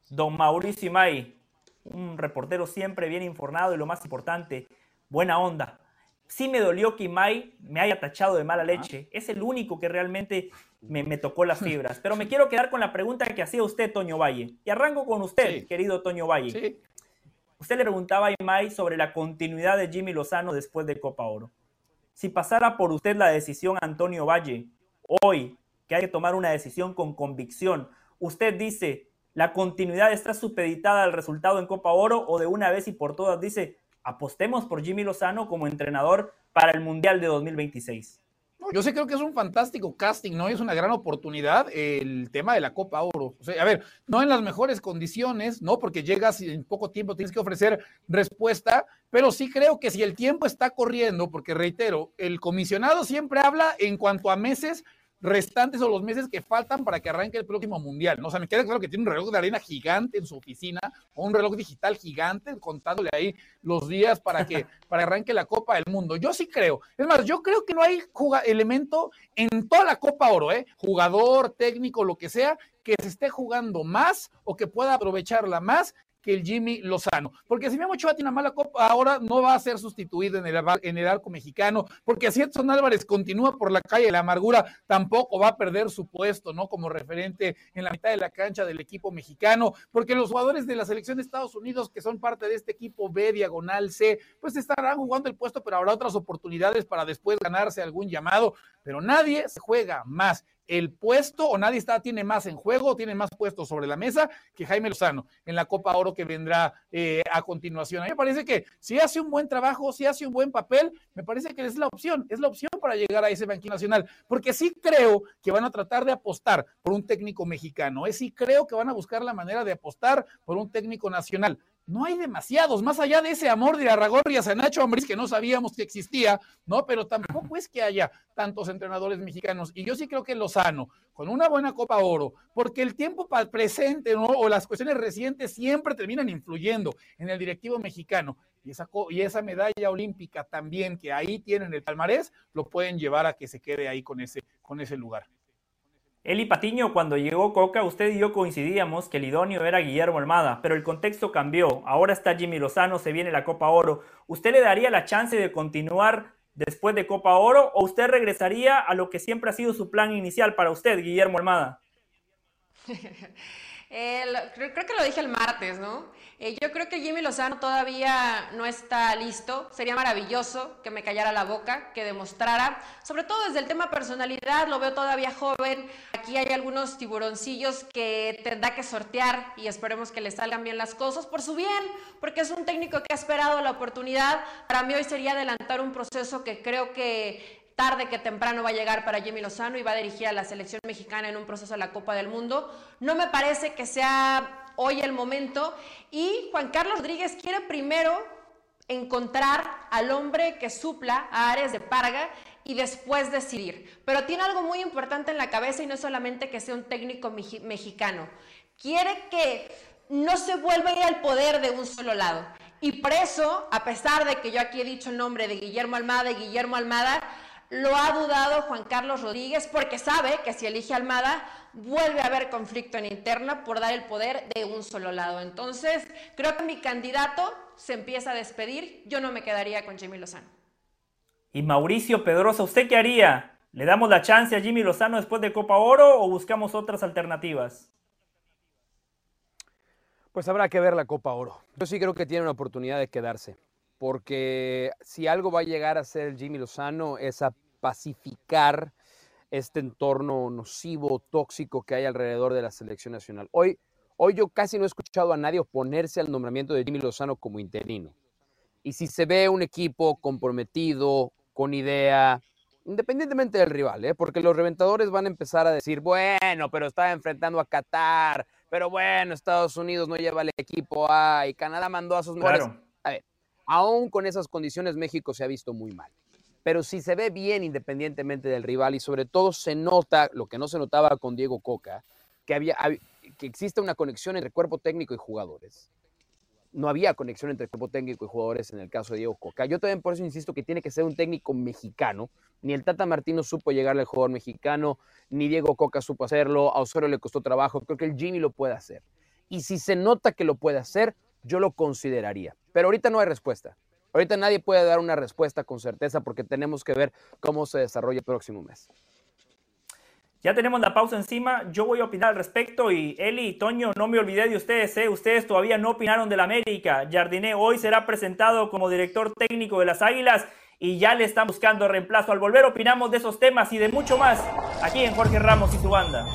Don Mauricio Imay, un reportero siempre bien informado y lo más importante, buena onda. Sí me dolió que Imay me haya tachado de mala leche. Es el único que realmente me, me tocó las fibras. Pero me quiero quedar con la pregunta que hacía usted, Toño Valle. Y arranco con usted, Sí. querido Toño Valle. Sí. Usted le preguntaba a Imay sobre la continuidad de Jimmy Lozano después de Copa Oro. Si pasara por usted la decisión Antonio Valle, hoy, que hay que tomar una decisión con convicción, usted dice, la continuidad está supeditada al resultado en Copa Oro o de una vez y por todas dice, apostemos por Jimmy Lozano como entrenador para el Mundial de 2026. Yo sí creo que es un fantástico casting, ¿no? Es una gran oportunidad el tema de la Copa Oro. O sea, a ver, no en las mejores condiciones, ¿no? Porque llegas y en poco tiempo tienes que ofrecer respuesta, pero sí creo que si el tiempo está corriendo, porque reitero, el comisionado siempre habla en cuanto a meses restantes o los meses que faltan para que arranque el próximo mundial. ¿no? O sea, me queda claro que tiene un reloj de arena gigante en su oficina o un reloj digital gigante contándole ahí los días para que para arranque la Copa del Mundo. Yo sí creo. Es más, yo creo que no hay elemento en toda la Copa Oro, ¿eh? jugador, técnico, lo que sea, que se esté jugando más o que pueda aprovecharla más que el Jimmy Lozano. Porque si Memo Ochoa tiene una mala copa, ahora no va a ser sustituido en el, en el arco mexicano, porque si Edson Álvarez continúa por la calle de la amargura, tampoco va a perder su puesto, ¿no? Como referente en la mitad de la cancha del equipo mexicano, porque los jugadores de la selección de Estados Unidos, que son parte de este equipo B, diagonal C, pues estarán jugando el puesto, pero habrá otras oportunidades para después ganarse algún llamado, pero nadie se juega más el puesto o nadie está, tiene más en juego, tiene más puestos sobre la mesa que Jaime Lozano en la Copa Oro que vendrá eh, a continuación. A mí me parece que si hace un buen trabajo, si hace un buen papel, me parece que es la opción, es la opción para llegar a ese banquillo nacional, porque sí creo que van a tratar de apostar por un técnico mexicano, es ¿eh? sí creo que van a buscar la manera de apostar por un técnico nacional no hay demasiados, más allá de ese amor de Arragorri a Nacho Ambriz que no sabíamos que existía, ¿no? Pero tampoco es que haya tantos entrenadores mexicanos. Y yo sí creo que Lozano, con una buena Copa Oro, porque el tiempo presente ¿no? o las cuestiones recientes siempre terminan influyendo en el directivo mexicano. Y esa, y esa medalla olímpica también que ahí tienen el palmarés, lo pueden llevar a que se quede ahí con ese, con ese lugar. Eli Patiño, cuando llegó Coca, usted y yo coincidíamos que el idóneo era Guillermo Almada, pero el contexto cambió. Ahora está Jimmy Lozano, se viene la Copa Oro. ¿Usted le daría la chance de continuar después de Copa Oro o usted regresaría a lo que siempre ha sido su plan inicial para usted, Guillermo Almada? creo, que lo dije el martes, ¿no? Eh, yo creo que Jimmy Lozano todavía no está listo. Sería maravilloso que me callara la boca, que demostrara, sobre todo desde el tema personalidad, lo veo todavía joven. Aquí hay algunos tiburoncillos que tendrá que sortear y esperemos que le salgan bien las cosas por su bien, porque es un técnico que ha esperado la oportunidad. Para mí hoy sería adelantar un proceso que creo que tarde que temprano va a llegar para Jimmy Lozano y va a dirigir a la selección mexicana en un proceso de la Copa del Mundo. No me parece que sea hoy el momento y Juan Carlos Rodríguez quiere primero encontrar al hombre que supla a Ares de Parga y después decidir. Pero tiene algo muy importante en la cabeza y no solamente que sea un técnico mexicano. Quiere que no se vuelva a ir al poder de un solo lado. Y por eso, a pesar de que yo aquí he dicho el nombre de Guillermo Almada y Guillermo Almada, lo ha dudado Juan Carlos Rodríguez porque sabe que si elige Almada vuelve a haber conflicto en interna por dar el poder de un solo lado. Entonces, creo que mi candidato se empieza a despedir. Yo no me quedaría con Jimmy Lozano. Y Mauricio Pedrosa, ¿usted qué haría? ¿Le damos la chance a Jimmy Lozano después de Copa Oro o buscamos otras alternativas? Pues habrá que ver la Copa Oro. Yo sí creo que tiene una oportunidad de quedarse porque si algo va a llegar a ser Jimmy Lozano es a pacificar este entorno nocivo, tóxico que hay alrededor de la selección nacional. Hoy, hoy yo casi no he escuchado a nadie oponerse al nombramiento de Jimmy Lozano como interino. Y si se ve un equipo comprometido, con idea, independientemente del rival, ¿eh? porque los reventadores van a empezar a decir, bueno, pero está enfrentando a Qatar, pero bueno, Estados Unidos no lleva el equipo A y Canadá mandó a sus mejores. Aún con esas condiciones, México se ha visto muy mal. Pero si se ve bien independientemente del rival y sobre todo se nota, lo que no se notaba con Diego Coca, que, había, que existe una conexión entre cuerpo técnico y jugadores. No había conexión entre cuerpo técnico y jugadores en el caso de Diego Coca. Yo también por eso insisto que tiene que ser un técnico mexicano. Ni el Tata Martino supo llegarle al jugador mexicano, ni Diego Coca supo hacerlo. A Osorio le costó trabajo. Creo que el Jimmy lo puede hacer. Y si se nota que lo puede hacer, yo lo consideraría. Pero ahorita no hay respuesta. Ahorita nadie puede dar una respuesta con certeza porque tenemos que ver cómo se desarrolla el próximo mes. Ya tenemos la pausa encima. Yo voy a opinar al respecto. Y Eli y Toño, no me olvidé de ustedes. ¿eh? Ustedes todavía no opinaron del América. Jardiné hoy será presentado como director técnico de las Águilas y ya le están buscando reemplazo. Al volver opinamos de esos temas y de mucho más aquí en Jorge Ramos y su banda.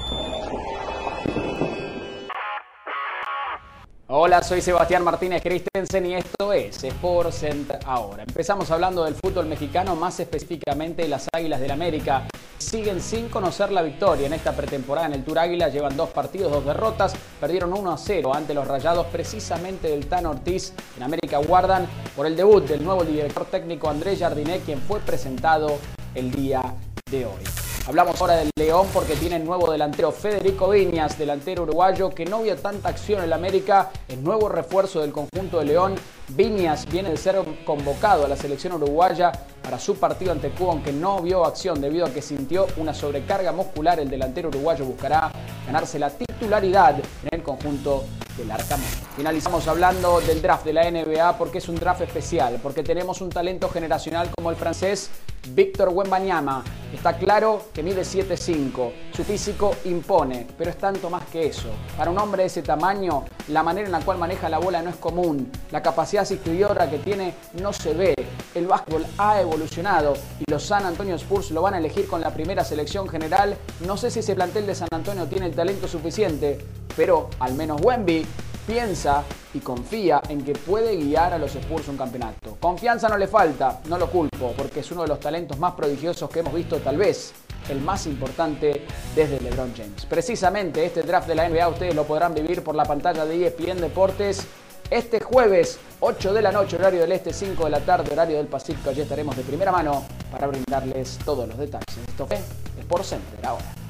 Hola, soy Sebastián Martínez Christensen y esto es Sport Center ahora. Empezamos hablando del fútbol mexicano, más específicamente las Águilas del América. Siguen sin conocer la victoria en esta pretemporada en el Tour Águila, llevan dos partidos, dos derrotas, perdieron 1 a 0 ante los Rayados precisamente del Tan Ortiz. En América guardan por el debut del nuevo director técnico Andrés Jardiné, quien fue presentado el día de hoy. Hablamos ahora del León porque tiene nuevo delantero Federico Viñas, delantero uruguayo que no vio tanta acción en la América, el nuevo refuerzo del conjunto de León. Viñas viene de ser convocado a la selección uruguaya para su partido ante Cuba, aunque no vio acción debido a que sintió una sobrecarga muscular. El delantero uruguayo buscará ganarse la titularidad en el conjunto del Arcamón. Finalizamos hablando del draft de la NBA porque es un draft especial, porque tenemos un talento generacional como el francés Víctor Wembanyama. Está claro que mide 7'5. Su físico impone, pero es tanto más que eso. Para un hombre de ese tamaño, la manera en la cual maneja la bola no es común. La capacidad psiquiodra que tiene no se ve. El básquetbol ha evolucionado y los San Antonio Spurs lo van a elegir con la primera selección general. No sé si ese plantel de San Antonio tiene el talento suficiente, pero al menos Wemby piensa y confía en que puede guiar a los Spurs un campeonato. Confianza no le falta, no lo culpo, porque es uno de los talentos más prodigiosos que hemos visto tal vez el más importante desde LeBron James. Precisamente este draft de la NBA ustedes lo podrán vivir por la pantalla de ESPN Deportes este jueves 8 de la noche, horario del este, 5 de la tarde, horario del Pacífico. Allí estaremos de primera mano para brindarles todos los detalles. Esto fue Sport Center ahora.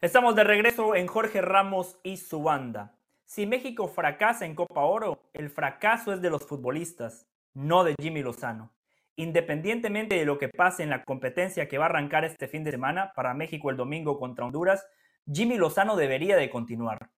Estamos de regreso en Jorge Ramos y su banda. Si México fracasa en Copa Oro, el fracaso es de los futbolistas, no de Jimmy Lozano. Independientemente de lo que pase en la competencia que va a arrancar este fin de semana para México el domingo contra Honduras, Jimmy Lozano debería de continuar.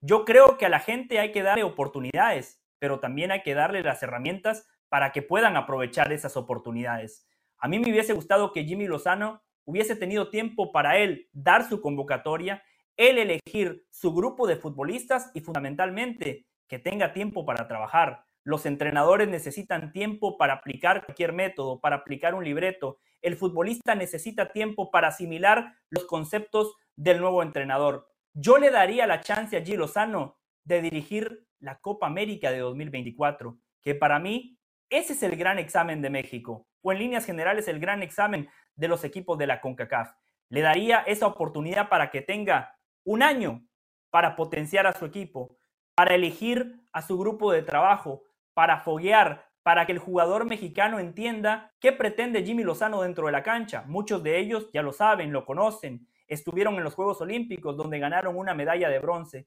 Yo creo que a la gente hay que darle oportunidades, pero también hay que darle las herramientas para que puedan aprovechar esas oportunidades. A mí me hubiese gustado que Jimmy Lozano hubiese tenido tiempo para él dar su convocatoria, él elegir su grupo de futbolistas y fundamentalmente que tenga tiempo para trabajar. Los entrenadores necesitan tiempo para aplicar cualquier método, para aplicar un libreto. El futbolista necesita tiempo para asimilar los conceptos del nuevo entrenador. Yo le daría la chance a G. Lozano de dirigir la Copa América de 2024, que para mí ese es el gran examen de México, o en líneas generales el gran examen de los equipos de la CONCACAF. Le daría esa oportunidad para que tenga un año para potenciar a su equipo, para elegir a su grupo de trabajo, para foguear, para que el jugador mexicano entienda qué pretende Jimmy Lozano dentro de la cancha. Muchos de ellos ya lo saben, lo conocen, estuvieron en los Juegos Olímpicos donde ganaron una medalla de bronce.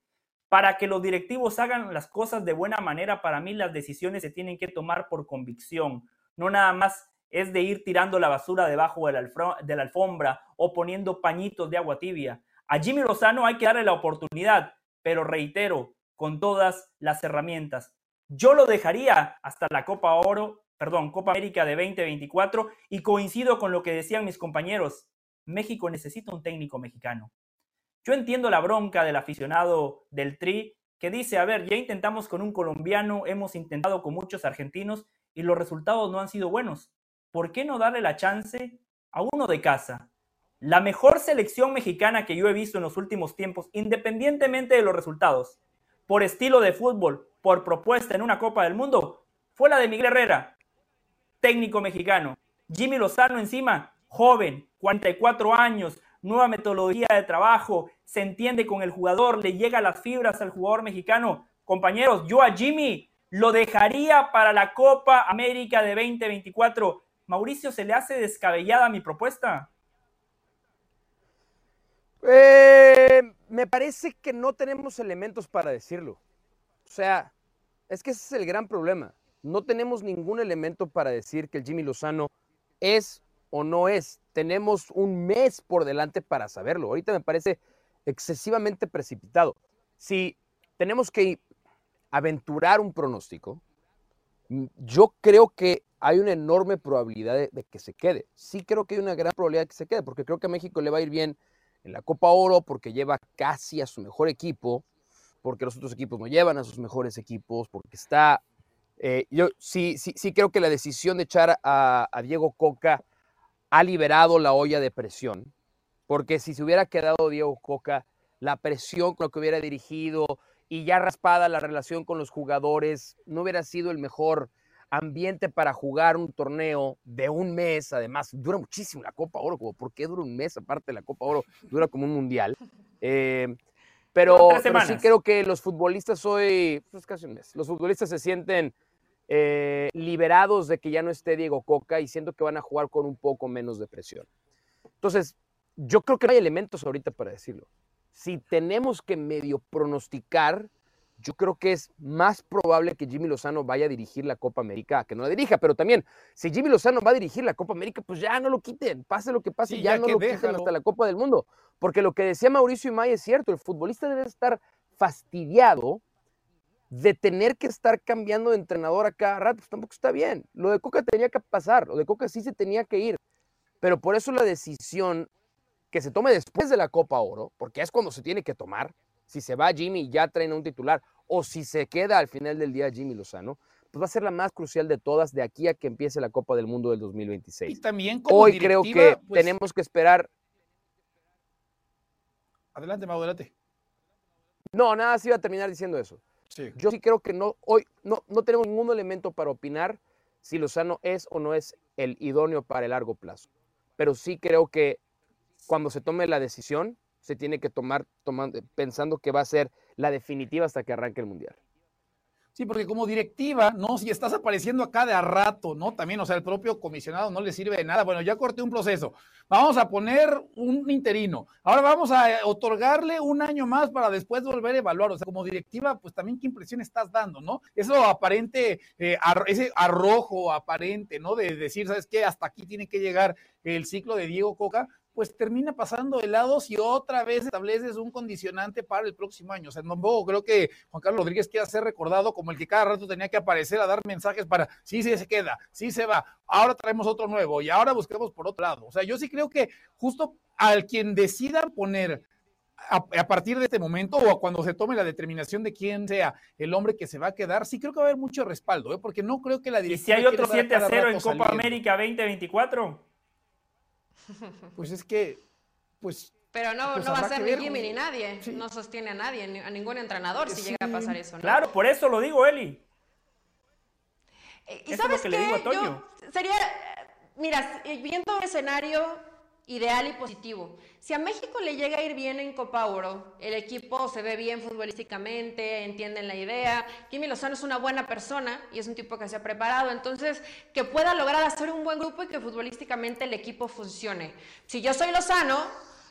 Para que los directivos hagan las cosas de buena manera, para mí las decisiones se tienen que tomar por convicción, no nada más es de ir tirando la basura debajo de la, alfombra o poniendo pañitos de agua tibia. A Jimmy Lozano hay que darle la oportunidad, pero reitero, con todas las herramientas. Yo lo dejaría hasta la Copa Oro, perdón, Copa América de 2024 y coincido con lo que decían mis compañeros. México necesita un técnico mexicano. Yo entiendo la bronca del aficionado del Tri que dice, a ver, ya intentamos con un colombiano, hemos intentado con muchos argentinos y los resultados no han sido buenos. ¿Por qué no darle la chance a uno de casa? La mejor selección mexicana que yo he visto en los últimos tiempos, independientemente de los resultados, por estilo de fútbol, por propuesta en una Copa del Mundo fue la de Miguel Herrera, técnico mexicano. Jimmy Lozano encima, joven, 44 años, nueva metodología de trabajo, se entiende con el jugador, le llega las fibras al jugador mexicano. Compañeros, yo a Jimmy lo dejaría para la Copa América de 2024. Mauricio, ¿se le hace descabellada mi propuesta? Eh, me parece que no tenemos elementos para decirlo. O sea, es que ese es el gran problema. No tenemos ningún elemento para decir que el Jimmy Lozano es o no es. Tenemos un mes por delante para saberlo. Ahorita me parece excesivamente precipitado. Si tenemos que aventurar un pronóstico, yo creo que hay una enorme probabilidad de, que se quede. Sí creo que hay una gran probabilidad de que se quede, porque creo que a México le va a ir bien en la Copa Oro, porque lleva casi a su mejor equipo, porque los otros equipos no llevan a sus mejores equipos, porque está... Eh, yo sí, sí, sí creo que la decisión de echar a, a, Diego Coca ha liberado la olla de presión, porque si se hubiera quedado Diego Coca, la presión con la que hubiera dirigido y ya raspada la relación con los jugadores, no hubiera sido el mejor ambiente para jugar un torneo de un mes, además dura muchísimo la Copa Oro, como ¿por qué dura un mes aparte de la Copa Oro? Dura como un mundial. Eh, Pero, pero sí creo que los futbolistas hoy, pues casi un mes, los futbolistas se sienten eh, liberados de que ya no esté Diego Coca y siento que van a jugar con un poco menos de presión. Entonces, yo creo que no hay elementos ahorita para decirlo. Si tenemos que medio pronosticar, yo creo que es más probable que Jimmy Lozano vaya a dirigir la Copa América que no la dirija, pero también, si Jimmy Lozano va a dirigir la Copa América, pues ya no lo quiten, pase lo que pase, Sí, ya, ya no lo quiten déjalo. hasta la Copa del Mundo. Porque lo que decía Mauricio Imay es cierto, el futbolista debe estar fastidiado de tener que estar cambiando de entrenador a cada rato, pues tampoco está bien. Lo de Coca tenía que pasar, lo de Coca sí se tenía que ir, pero por eso la decisión que se tome después de la Copa Oro, porque es cuando se tiene que tomar, si se va Jimmy y ya traen a un titular, o si se queda al final del día Jimmy Lozano, pues va a ser la más crucial de todas de aquí a que empiece la Copa del Mundo del Y 2026. también como Hoy creo que pues, tenemos que esperar Adelante, Mau, adelante. No, nada, sí iba a terminar diciendo eso. Sí. Yo sí creo que no, hoy no, no tenemos ningún elemento para opinar si Lozano es o no es el idóneo para el largo plazo. Pero sí creo que cuando se tome la decisión, se tiene que tomar tomando, pensando que va a ser la definitiva hasta que arranque el Mundial. Sí, porque como directiva, ¿no? Si estás apareciendo acá de a rato, ¿no? También, o sea, el propio comisionado no le sirve de nada. Bueno, ya corté un proceso. Vamos a poner un interino. Ahora vamos a eh, otorgarle un año más para después volver a evaluar. O sea, como directiva, pues también qué impresión estás dando, ¿no? Eso aparente, eh, ese arrojo aparente, ¿no? De decir, ¿sabes qué? Hasta aquí tiene que llegar el ciclo de Diego Coca pues termina pasando de lado si otra vez estableces un condicionante para el próximo año. O sea, tampoco creo que Juan Carlos Rodríguez quiera ser recordado como el que cada rato tenía que aparecer a dar mensajes para, sí, sí se queda, sí se va, ahora traemos otro nuevo y ahora busquemos por otro lado. O sea, yo sí creo que justo al quien decida poner a, a partir de este momento o cuando se tome la determinación de quién sea el hombre que se va a quedar, sí creo que va a haber mucho respaldo, ¿eh? porque no creo que la ¿Y si hay otro quiera 7 estar a cada 0 en Copa saliendo. América 2024? Pues es que, pues Pero no, Pues no va a ser ni Jimmy ni nadie. Sí. No sostiene a nadie, ni- a ningún entrenador si llega a pasar eso. ¿no? Claro, por eso lo digo, Eli. Eh, ¿Y Eso es lo sabes que le qué? digo a Toño. Yo sería, eh, mira, viendo un escenario ideal y positivo, si a México le llega a ir bien en Copa Oro, el equipo se ve bien futbolísticamente, entienden la idea, Jimmy Lozano es una buena persona y es un tipo que se ha preparado, entonces que pueda lograr hacer un buen grupo y que futbolísticamente el equipo funcione. Si yo soy Lozano,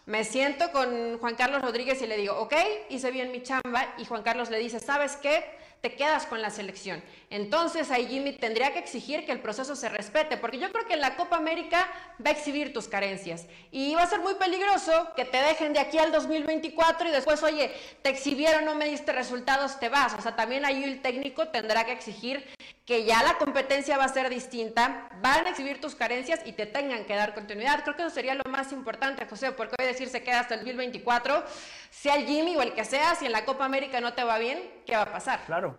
me siento con Juan Carlos Rodríguez y le digo, ok, hice bien mi chamba, y Juan Carlos le dice, ¿sabes qué? Te quedas con la selección. Entonces ahí Jimmy tendría que exigir que el proceso se respete, porque yo creo que en la Copa América va a exhibir tus carencias. Y va a ser muy peligroso que te dejen de aquí al 2024 y después, oye, te exhibieron, no me diste resultados, te vas. O sea, también ahí el técnico tendrá que exigir que ya la competencia va a ser distinta, van a exhibir tus carencias y te tengan que dar continuidad. Creo que eso sería lo más importante, José, porque hoy decir se queda hasta el 2024, sea el Jimmy o el que sea, si en la Copa América no te va bien, ¿qué va a pasar? Claro.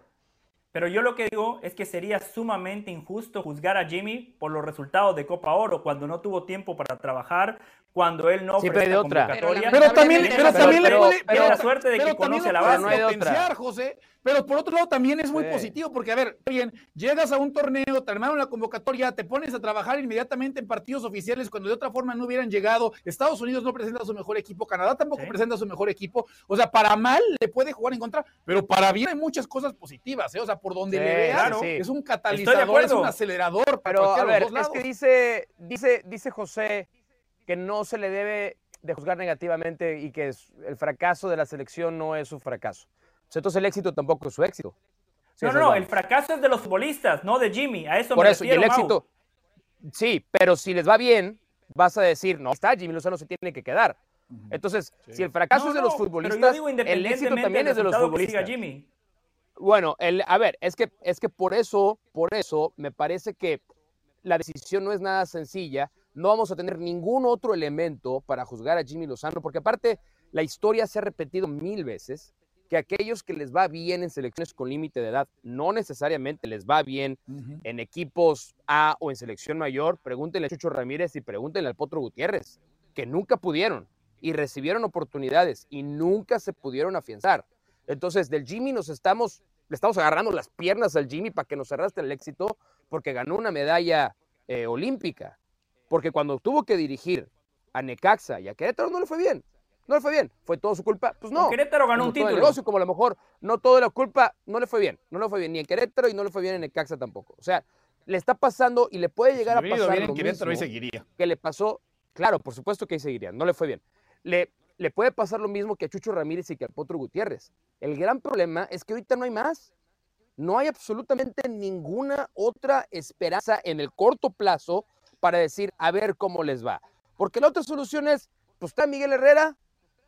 Pero yo lo que digo es que sería sumamente injusto juzgar a Jimmy por los resultados de Copa Oro cuando no tuvo tiempo para trabajar, cuando él no ofrece de otra. convocatoria. Pero Pero también, pero también Pero- le puede, pero- tiene la suerte de que pero conoce la base. No hay potenciar, José. Pero por otro lado también es muy Sí. positivo, porque a ver, bien, llegas a un torneo, te armaron la convocatoria, te pones a trabajar inmediatamente en partidos oficiales cuando de otra forma no hubieran llegado. Estados Unidos no presenta su mejor equipo, Canadá tampoco Sí. presenta su mejor equipo. O sea, para mal le puede jugar en contra, pero para bien hay muchas cosas positivas, ¿eh? O sea, por donde Sí, le sí. es un catalizador, es un acelerador para Pero a ver, los dos es que dice, dice, dice José que no se le debe de juzgar negativamente y que el fracaso de la selección no es su fracaso. Pues entonces el éxito tampoco es su éxito. Sí, No, no, no, el fracaso es de los futbolistas, no de Jimmy. A eso Por me eso, y refiero, el Mau. éxito, sí, pero si les va bien, vas a decir, no, está, Jimmy Lozano se tiene que quedar. Entonces, si el fracaso No, es de los futbolistas, digo el éxito también es de los futbolistas. Jimmy. Bueno, el, a ver, es que, es que por eso, por eso me parece que la decisión no es nada sencilla. No vamos a tener ningún otro elemento para juzgar a Jimmy Lozano, porque aparte la historia se ha repetido mil veces que aquellos que les va bien en selecciones con límite de edad no necesariamente les va bien en equipos A o en selección mayor. Pregúntenle a Chucho Ramírez y pregúntenle al Potro Gutiérrez, que nunca pudieron y recibieron oportunidades y nunca se pudieron afianzar. Entonces, del Jimmy nos estamos, le estamos agarrando las piernas al Jimmy para que nos arrastre el éxito, porque ganó una medalla eh, olímpica. Porque cuando tuvo que dirigir a Necaxa y a Querétaro no le fue bien. no le fue bien. ¿Fue todo su culpa? Pues no. Querétaro ganó Como un todo el título. negocio, como a lo mejor no todo la culpa, no le fue bien. No le fue bien ni en Querétaro y no le fue bien en Necaxa tampoco. O sea, le está pasando y le puede llegar a Si pasar bien en lo Querétaro, ahí mismo seguiría. que le pasó, claro, por supuesto que ahí seguiría, no le fue bien. Le, le puede pasar lo mismo que a Chucho Ramírez y que al Potro Gutiérrez. El gran problema es que ahorita no hay más. No hay absolutamente ninguna otra esperanza en el corto plazo para decir, a ver cómo les va. Porque la otra solución es, pues está Miguel Herrera,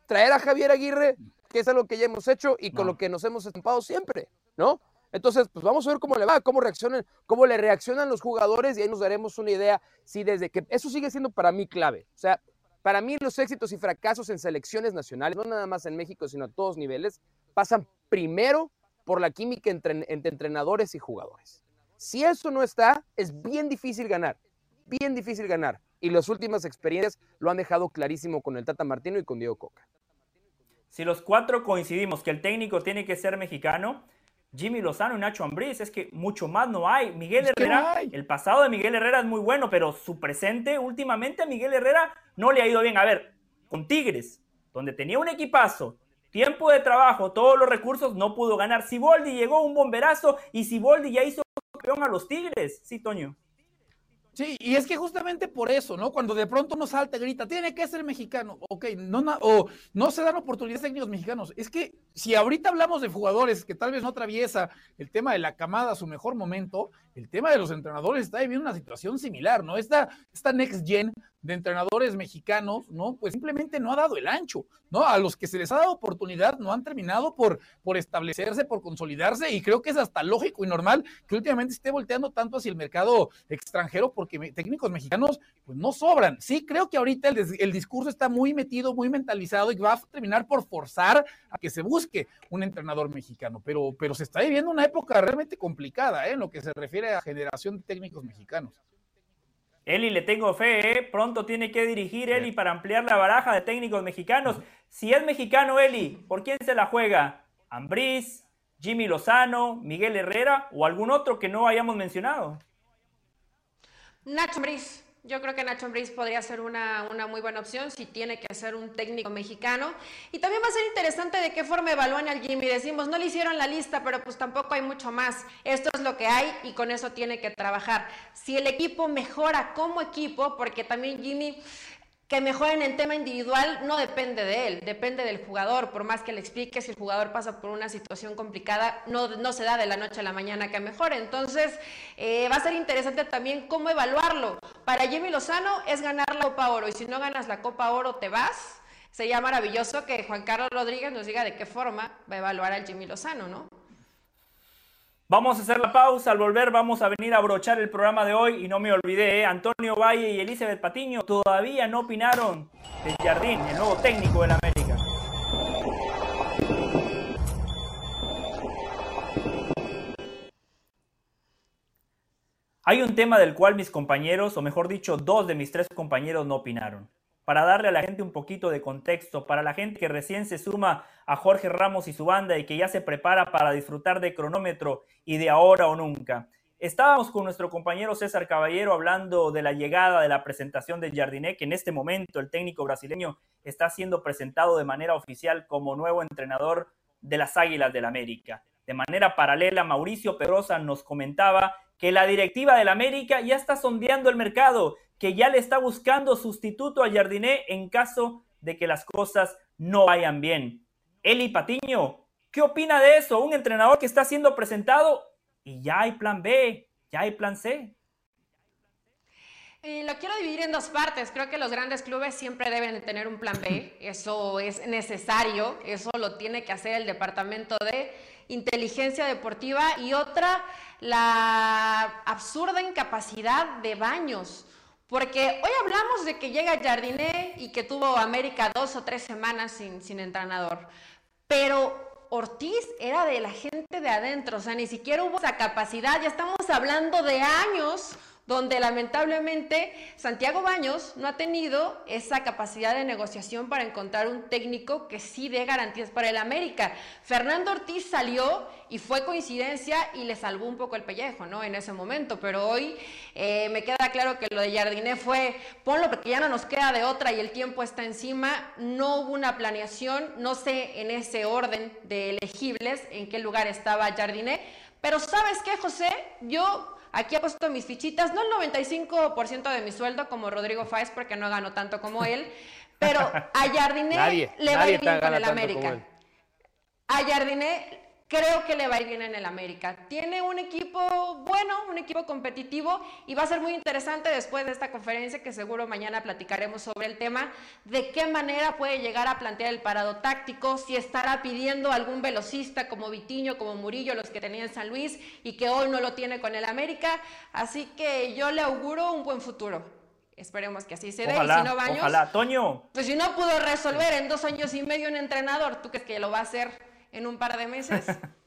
traer a Javier Aguirre, que es algo que ya hemos hecho y con No. lo que nos hemos estampado siempre, ¿no? Entonces, pues vamos a ver cómo le va, cómo reaccionan, cómo le reaccionan los jugadores y ahí nos daremos una idea si desde que eso sigue siendo para mí clave. O sea, para mí los éxitos y fracasos en selecciones nacionales, no nada más en México, sino a todos niveles, pasan primero por la química entre, entre entrenadores y jugadores. Si eso no está, es bien difícil ganar, bien difícil ganar. Y las últimas experiencias lo han dejado clarísimo con el Tata Martino y con Diego Coca. Si los cuatro coincidimos que el técnico tiene que ser mexicano, Jimmy Lozano y Nacho Ambriz, es que mucho más no hay. Miguel Herrera, no hay. el pasado de Miguel Herrera es muy bueno, pero su presente últimamente a Miguel Herrera no le ha ido bien. A ver, con Tigres, donde tenía un equipazo, tiempo de trabajo, todos los recursos, no pudo ganar. Siboldi llegó un bomberazo y Siboldi ya hizo campeón a los Tigres. Sí, Toño. Sí, y es que justamente por eso, ¿no? Cuando de pronto uno salta y grita, tiene que ser mexicano, ok, no, na- o no se dan oportunidades técnicos mexicanos. Es que si ahorita hablamos de jugadores que tal vez no atraviesa el tema de la camada a su mejor momento, el tema de los entrenadores está viviendo una situación similar, ¿no? Esta, esta next gen de entrenadores mexicanos, ¿no? Pues simplemente no ha dado el ancho, ¿no? A los que se les ha dado oportunidad no han terminado por, por establecerse, por consolidarse, y creo que es hasta lógico y normal que últimamente esté volteando tanto hacia el mercado extranjero, porque técnicos mexicanos, pues no sobran. Sí, creo que ahorita el, el discurso está muy metido, muy mentalizado, y va a terminar por forzar a que se busque un entrenador mexicano, pero, pero se está viviendo una época realmente complicada, ¿eh? En lo que se refiere a generación de técnicos mexicanos. Eli, le tengo fe, ¿eh? Pronto tiene que dirigir Eli para ampliar la baraja de técnicos mexicanos. Si es mexicano Eli, ¿por quién se la juega? ¿Ambriz, Jimmy Lozano, Miguel Herrera o algún otro que no hayamos mencionado? Nacho Ambriz. Yo creo que Nacho Ambriz podría ser una, una muy buena opción si tiene que ser un técnico mexicano. Y también va a ser interesante de qué forma evalúan al Jimmy. Decimos, no le hicieron la lista, pero pues tampoco hay mucho más. Esto es lo que hay y con eso tiene que trabajar. Si el equipo mejora como equipo, porque también Jimmy que mejore en tema individual no depende de él, depende del jugador. Por más que le explique, si el jugador pasa por una situación complicada, no, no se da de la noche a la mañana que mejore. Entonces, eh, va a ser interesante también cómo evaluarlo. Para Jimmy Lozano es ganar la Copa Oro y si no ganas la Copa Oro te vas. Sería maravilloso que Juan Carlos Rodríguez nos diga de qué forma va a evaluar al Jimmy Lozano, ¿no? Vamos a hacer la pausa. Al volver vamos a venir a abrochar el programa de hoy. Y no me olvidé, ¿eh? Antonio Valle y Elizabeth Patiño todavía no opinaron del Jardín, el nuevo técnico del América. Hay un tema del cual mis compañeros, o mejor dicho, dos de mis tres compañeros no opinaron. Para darle a la gente un poquito de contexto, para la gente que recién se suma a Jorge Ramos y su banda y que ya se prepara para disfrutar de cronómetro y de ahora o nunca. Estábamos con nuestro compañero César Caballero hablando de la llegada de la presentación de Jardiné, que en este momento el técnico brasileño está siendo presentado de manera oficial como nuevo entrenador de las Águilas del América. De manera paralela, Mauricio Pedrosa nos comentaba que la directiva del América ya está sondeando el mercado, que ya le está buscando sustituto a Jardiné en caso de que las cosas no vayan bien. Eli Patiño, ¿qué opina de eso? Un entrenador que está siendo presentado y ya hay plan B, ya hay plan C. Eh, lo quiero dividir en dos partes. Creo que los grandes clubes siempre deben de tener un plan B. Eso es necesario. Eso lo tiene que hacer el departamento de inteligencia deportiva. Y otra, la absurda incapacidad de baños. Porque hoy hablamos de que llega Jardiné y que tuvo América dos o tres semanas sin, sin entrenador. Pero Ortiz era de la gente de adentro, o sea, ni siquiera hubo esa capacidad, ya estamos hablando de años donde lamentablemente Santiago Baños no ha tenido esa capacidad de negociación para encontrar un técnico que sí dé garantías para el América. Fernando Ortiz salió y fue coincidencia y le salvó un poco el pellejo, ¿no? En ese momento, pero hoy eh, me queda claro que lo de Jardiné fue, ponlo porque ya no nos queda de otra y el tiempo está encima, no hubo una planeación, no sé en ese orden de elegibles en qué lugar estaba Jardiné, pero ¿sabes qué, José? Yo Aquí he puesto mis fichitas, no el 95% de mi sueldo como Rodrigo Fáez porque no gano tanto como él, pero a Jardiné le va a ir bien con el América. A Jardiné Creo que le va a ir bien en el América. Tiene un equipo bueno, un equipo competitivo y va a ser muy interesante después de esta conferencia que seguro mañana platicaremos sobre el tema, de qué manera puede llegar a plantear el parado táctico, si estará pidiendo algún velocista como Vitiño, como Murillo, los que tenía en San Luis y que hoy no lo tiene con el América. Así que yo le auguro un buen futuro. Esperemos que así se dé. Y si no, Baños, ojalá, Toño. Pues si no pudo resolver en dos años y medio un entrenador, ¿tú crees que lo va a hacer? En un par de meses.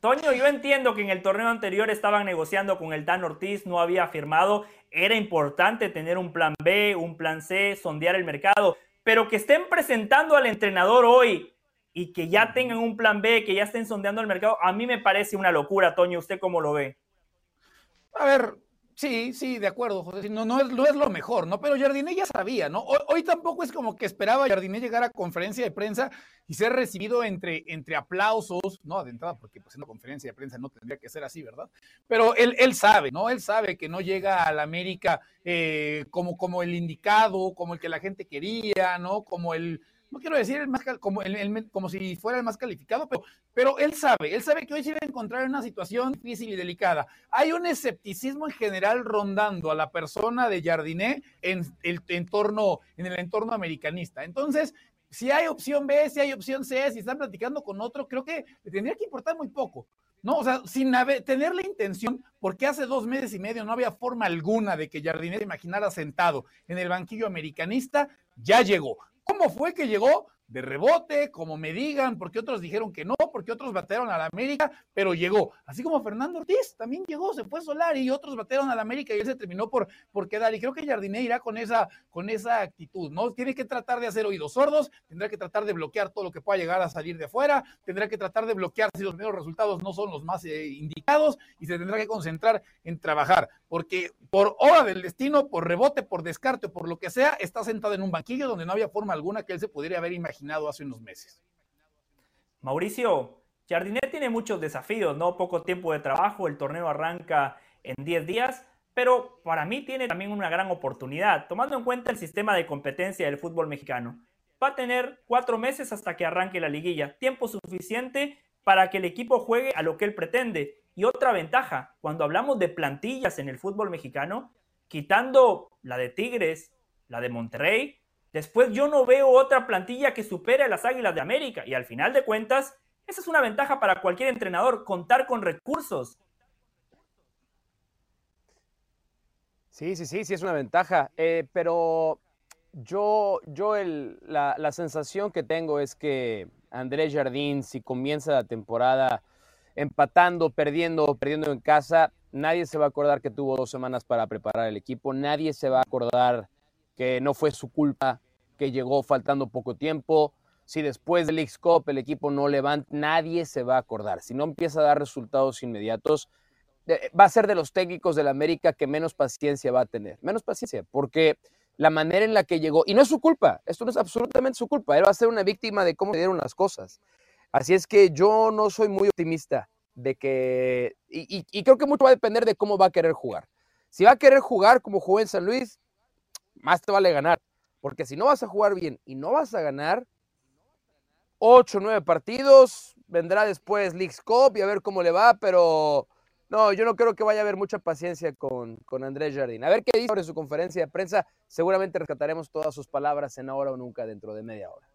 Toño, yo entiendo que en el torneo anterior estaban negociando con el Tan Ortiz, no había firmado. Era importante tener un plan B, un plan C, sondear el mercado, pero que estén presentando al entrenador hoy y que ya tengan un plan B, que ya estén sondeando el mercado, a mí me parece una locura, Toño. ¿Usted cómo lo ve? A ver, Sí, sí, de acuerdo, José. No, no, es, no es lo mejor, ¿no? Pero Jardiné ya sabía, ¿no? Hoy, tampoco es como que esperaba Jardiné llegar a conferencia de prensa y ser recibido entre, entre aplausos, ¿no? De entrada, porque pues en una conferencia de prensa no tendría que ser así, ¿verdad? Pero él, él sabe, ¿no? Él sabe que no llega a la América eh, como, como el indicado, como el que la gente quería, ¿no? Como el, no quiero decir el más como, el, como si fuera el más calificado, pero, pero él sabe, él sabe que hoy se va a encontrar en una situación difícil y delicada. Hay un escepticismo en general rondando a la persona de Jardiné en el entorno, en el entorno americanista. Entonces, si hay opción B, si hay opción C, si están platicando con otro, creo que le tendría que importar muy poco. No, o sea, sin tener la intención, porque hace dos meses y medio no había forma alguna de que Jardiné se imaginara sentado en el banquillo americanista, ya llegó. ¿Cómo fue que llegó? De rebote, como me digan, porque otros dijeron que no, porque otros batearon a la América, pero llegó. Así como Fernando Ortiz también llegó, se fue solar y otros batearon a la América y él se terminó por, por quedar. Y creo que Jardiné irá con esa, con esa actitud, ¿no? Tiene que tratar de hacer oídos sordos, tendrá que tratar de bloquear todo lo que pueda llegar a salir de afuera, tendrá que tratar de bloquear si los primeros resultados no son los más eh, indicados y se tendrá que concentrar en trabajar, porque por hora del destino, por rebote, por descarte por lo que sea, está sentado en un banquillo donde no había forma alguna que él se pudiera haber imaginado hace unos meses. Mauricio, Jardinet tiene muchos desafíos, ¿no? Poco tiempo de trabajo, el torneo arranca en 10 días, pero para mí tiene también una gran oportunidad, tomando en cuenta el sistema de competencia del fútbol mexicano. Va a tener cuatro meses hasta que arranque la liguilla, tiempo suficiente para que el equipo juegue a lo que él pretende. Y otra ventaja, cuando hablamos de plantillas en el fútbol mexicano, quitando la de Tigres, la de Monterrey, Después yo no veo otra plantilla que supere a las Águilas de América. Y al final de cuentas, esa es una ventaja para cualquier entrenador, contar con recursos. Sí, sí, sí, sí es una ventaja. Eh, pero yo, yo la, la, sensación que tengo es que Andrés Jardín, si comienza la temporada empatando, perdiendo, perdiendo en casa, nadie se va a acordar que tuvo dos semanas para preparar el equipo, nadie se va a acordar que no fue su culpa, que llegó faltando poco tiempo. Si después del x Cup el equipo no levanta, nadie se va a acordar. Si no empieza a dar resultados inmediatos, va a ser de los técnicos del América que menos paciencia va a tener. Menos paciencia, porque la manera en la que llegó, y no es su culpa, esto no es absolutamente su culpa, él va a ser una víctima de cómo se dieron las cosas. Así es que yo no soy muy optimista de que, y, y creo que mucho va a depender de cómo va a querer jugar. Si va a querer jugar como jugó en San Luis, más te vale ganar. Porque si no vas a jugar bien y no vas a ganar, 8 o 9 partidos, vendrá después Leagues Cup y a ver cómo le va, pero no, yo no creo que vaya a haber mucha paciencia con, con Andrés Jardín. A ver qué dice sobre su conferencia de prensa. Seguramente rescataremos todas sus palabras en ahora o nunca dentro de media hora.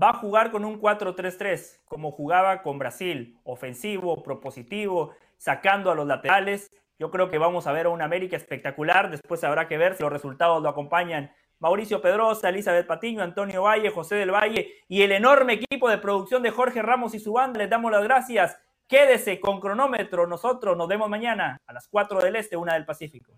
Va a jugar con un 4-3-3, como jugaba con Brasil, ofensivo, propositivo, sacando a los laterales yo creo que vamos a ver a un América espectacular. Después habrá que ver si los resultados lo acompañan Mauricio Pedrosa, Elizabeth Patiño, Antonio Valle, José del Valle y el enorme equipo de producción de Jorge Ramos y su banda. Les damos las gracias. Quédese con cronómetro. Nosotros nos vemos mañana a las 4 del Este, 1 del Pacífico.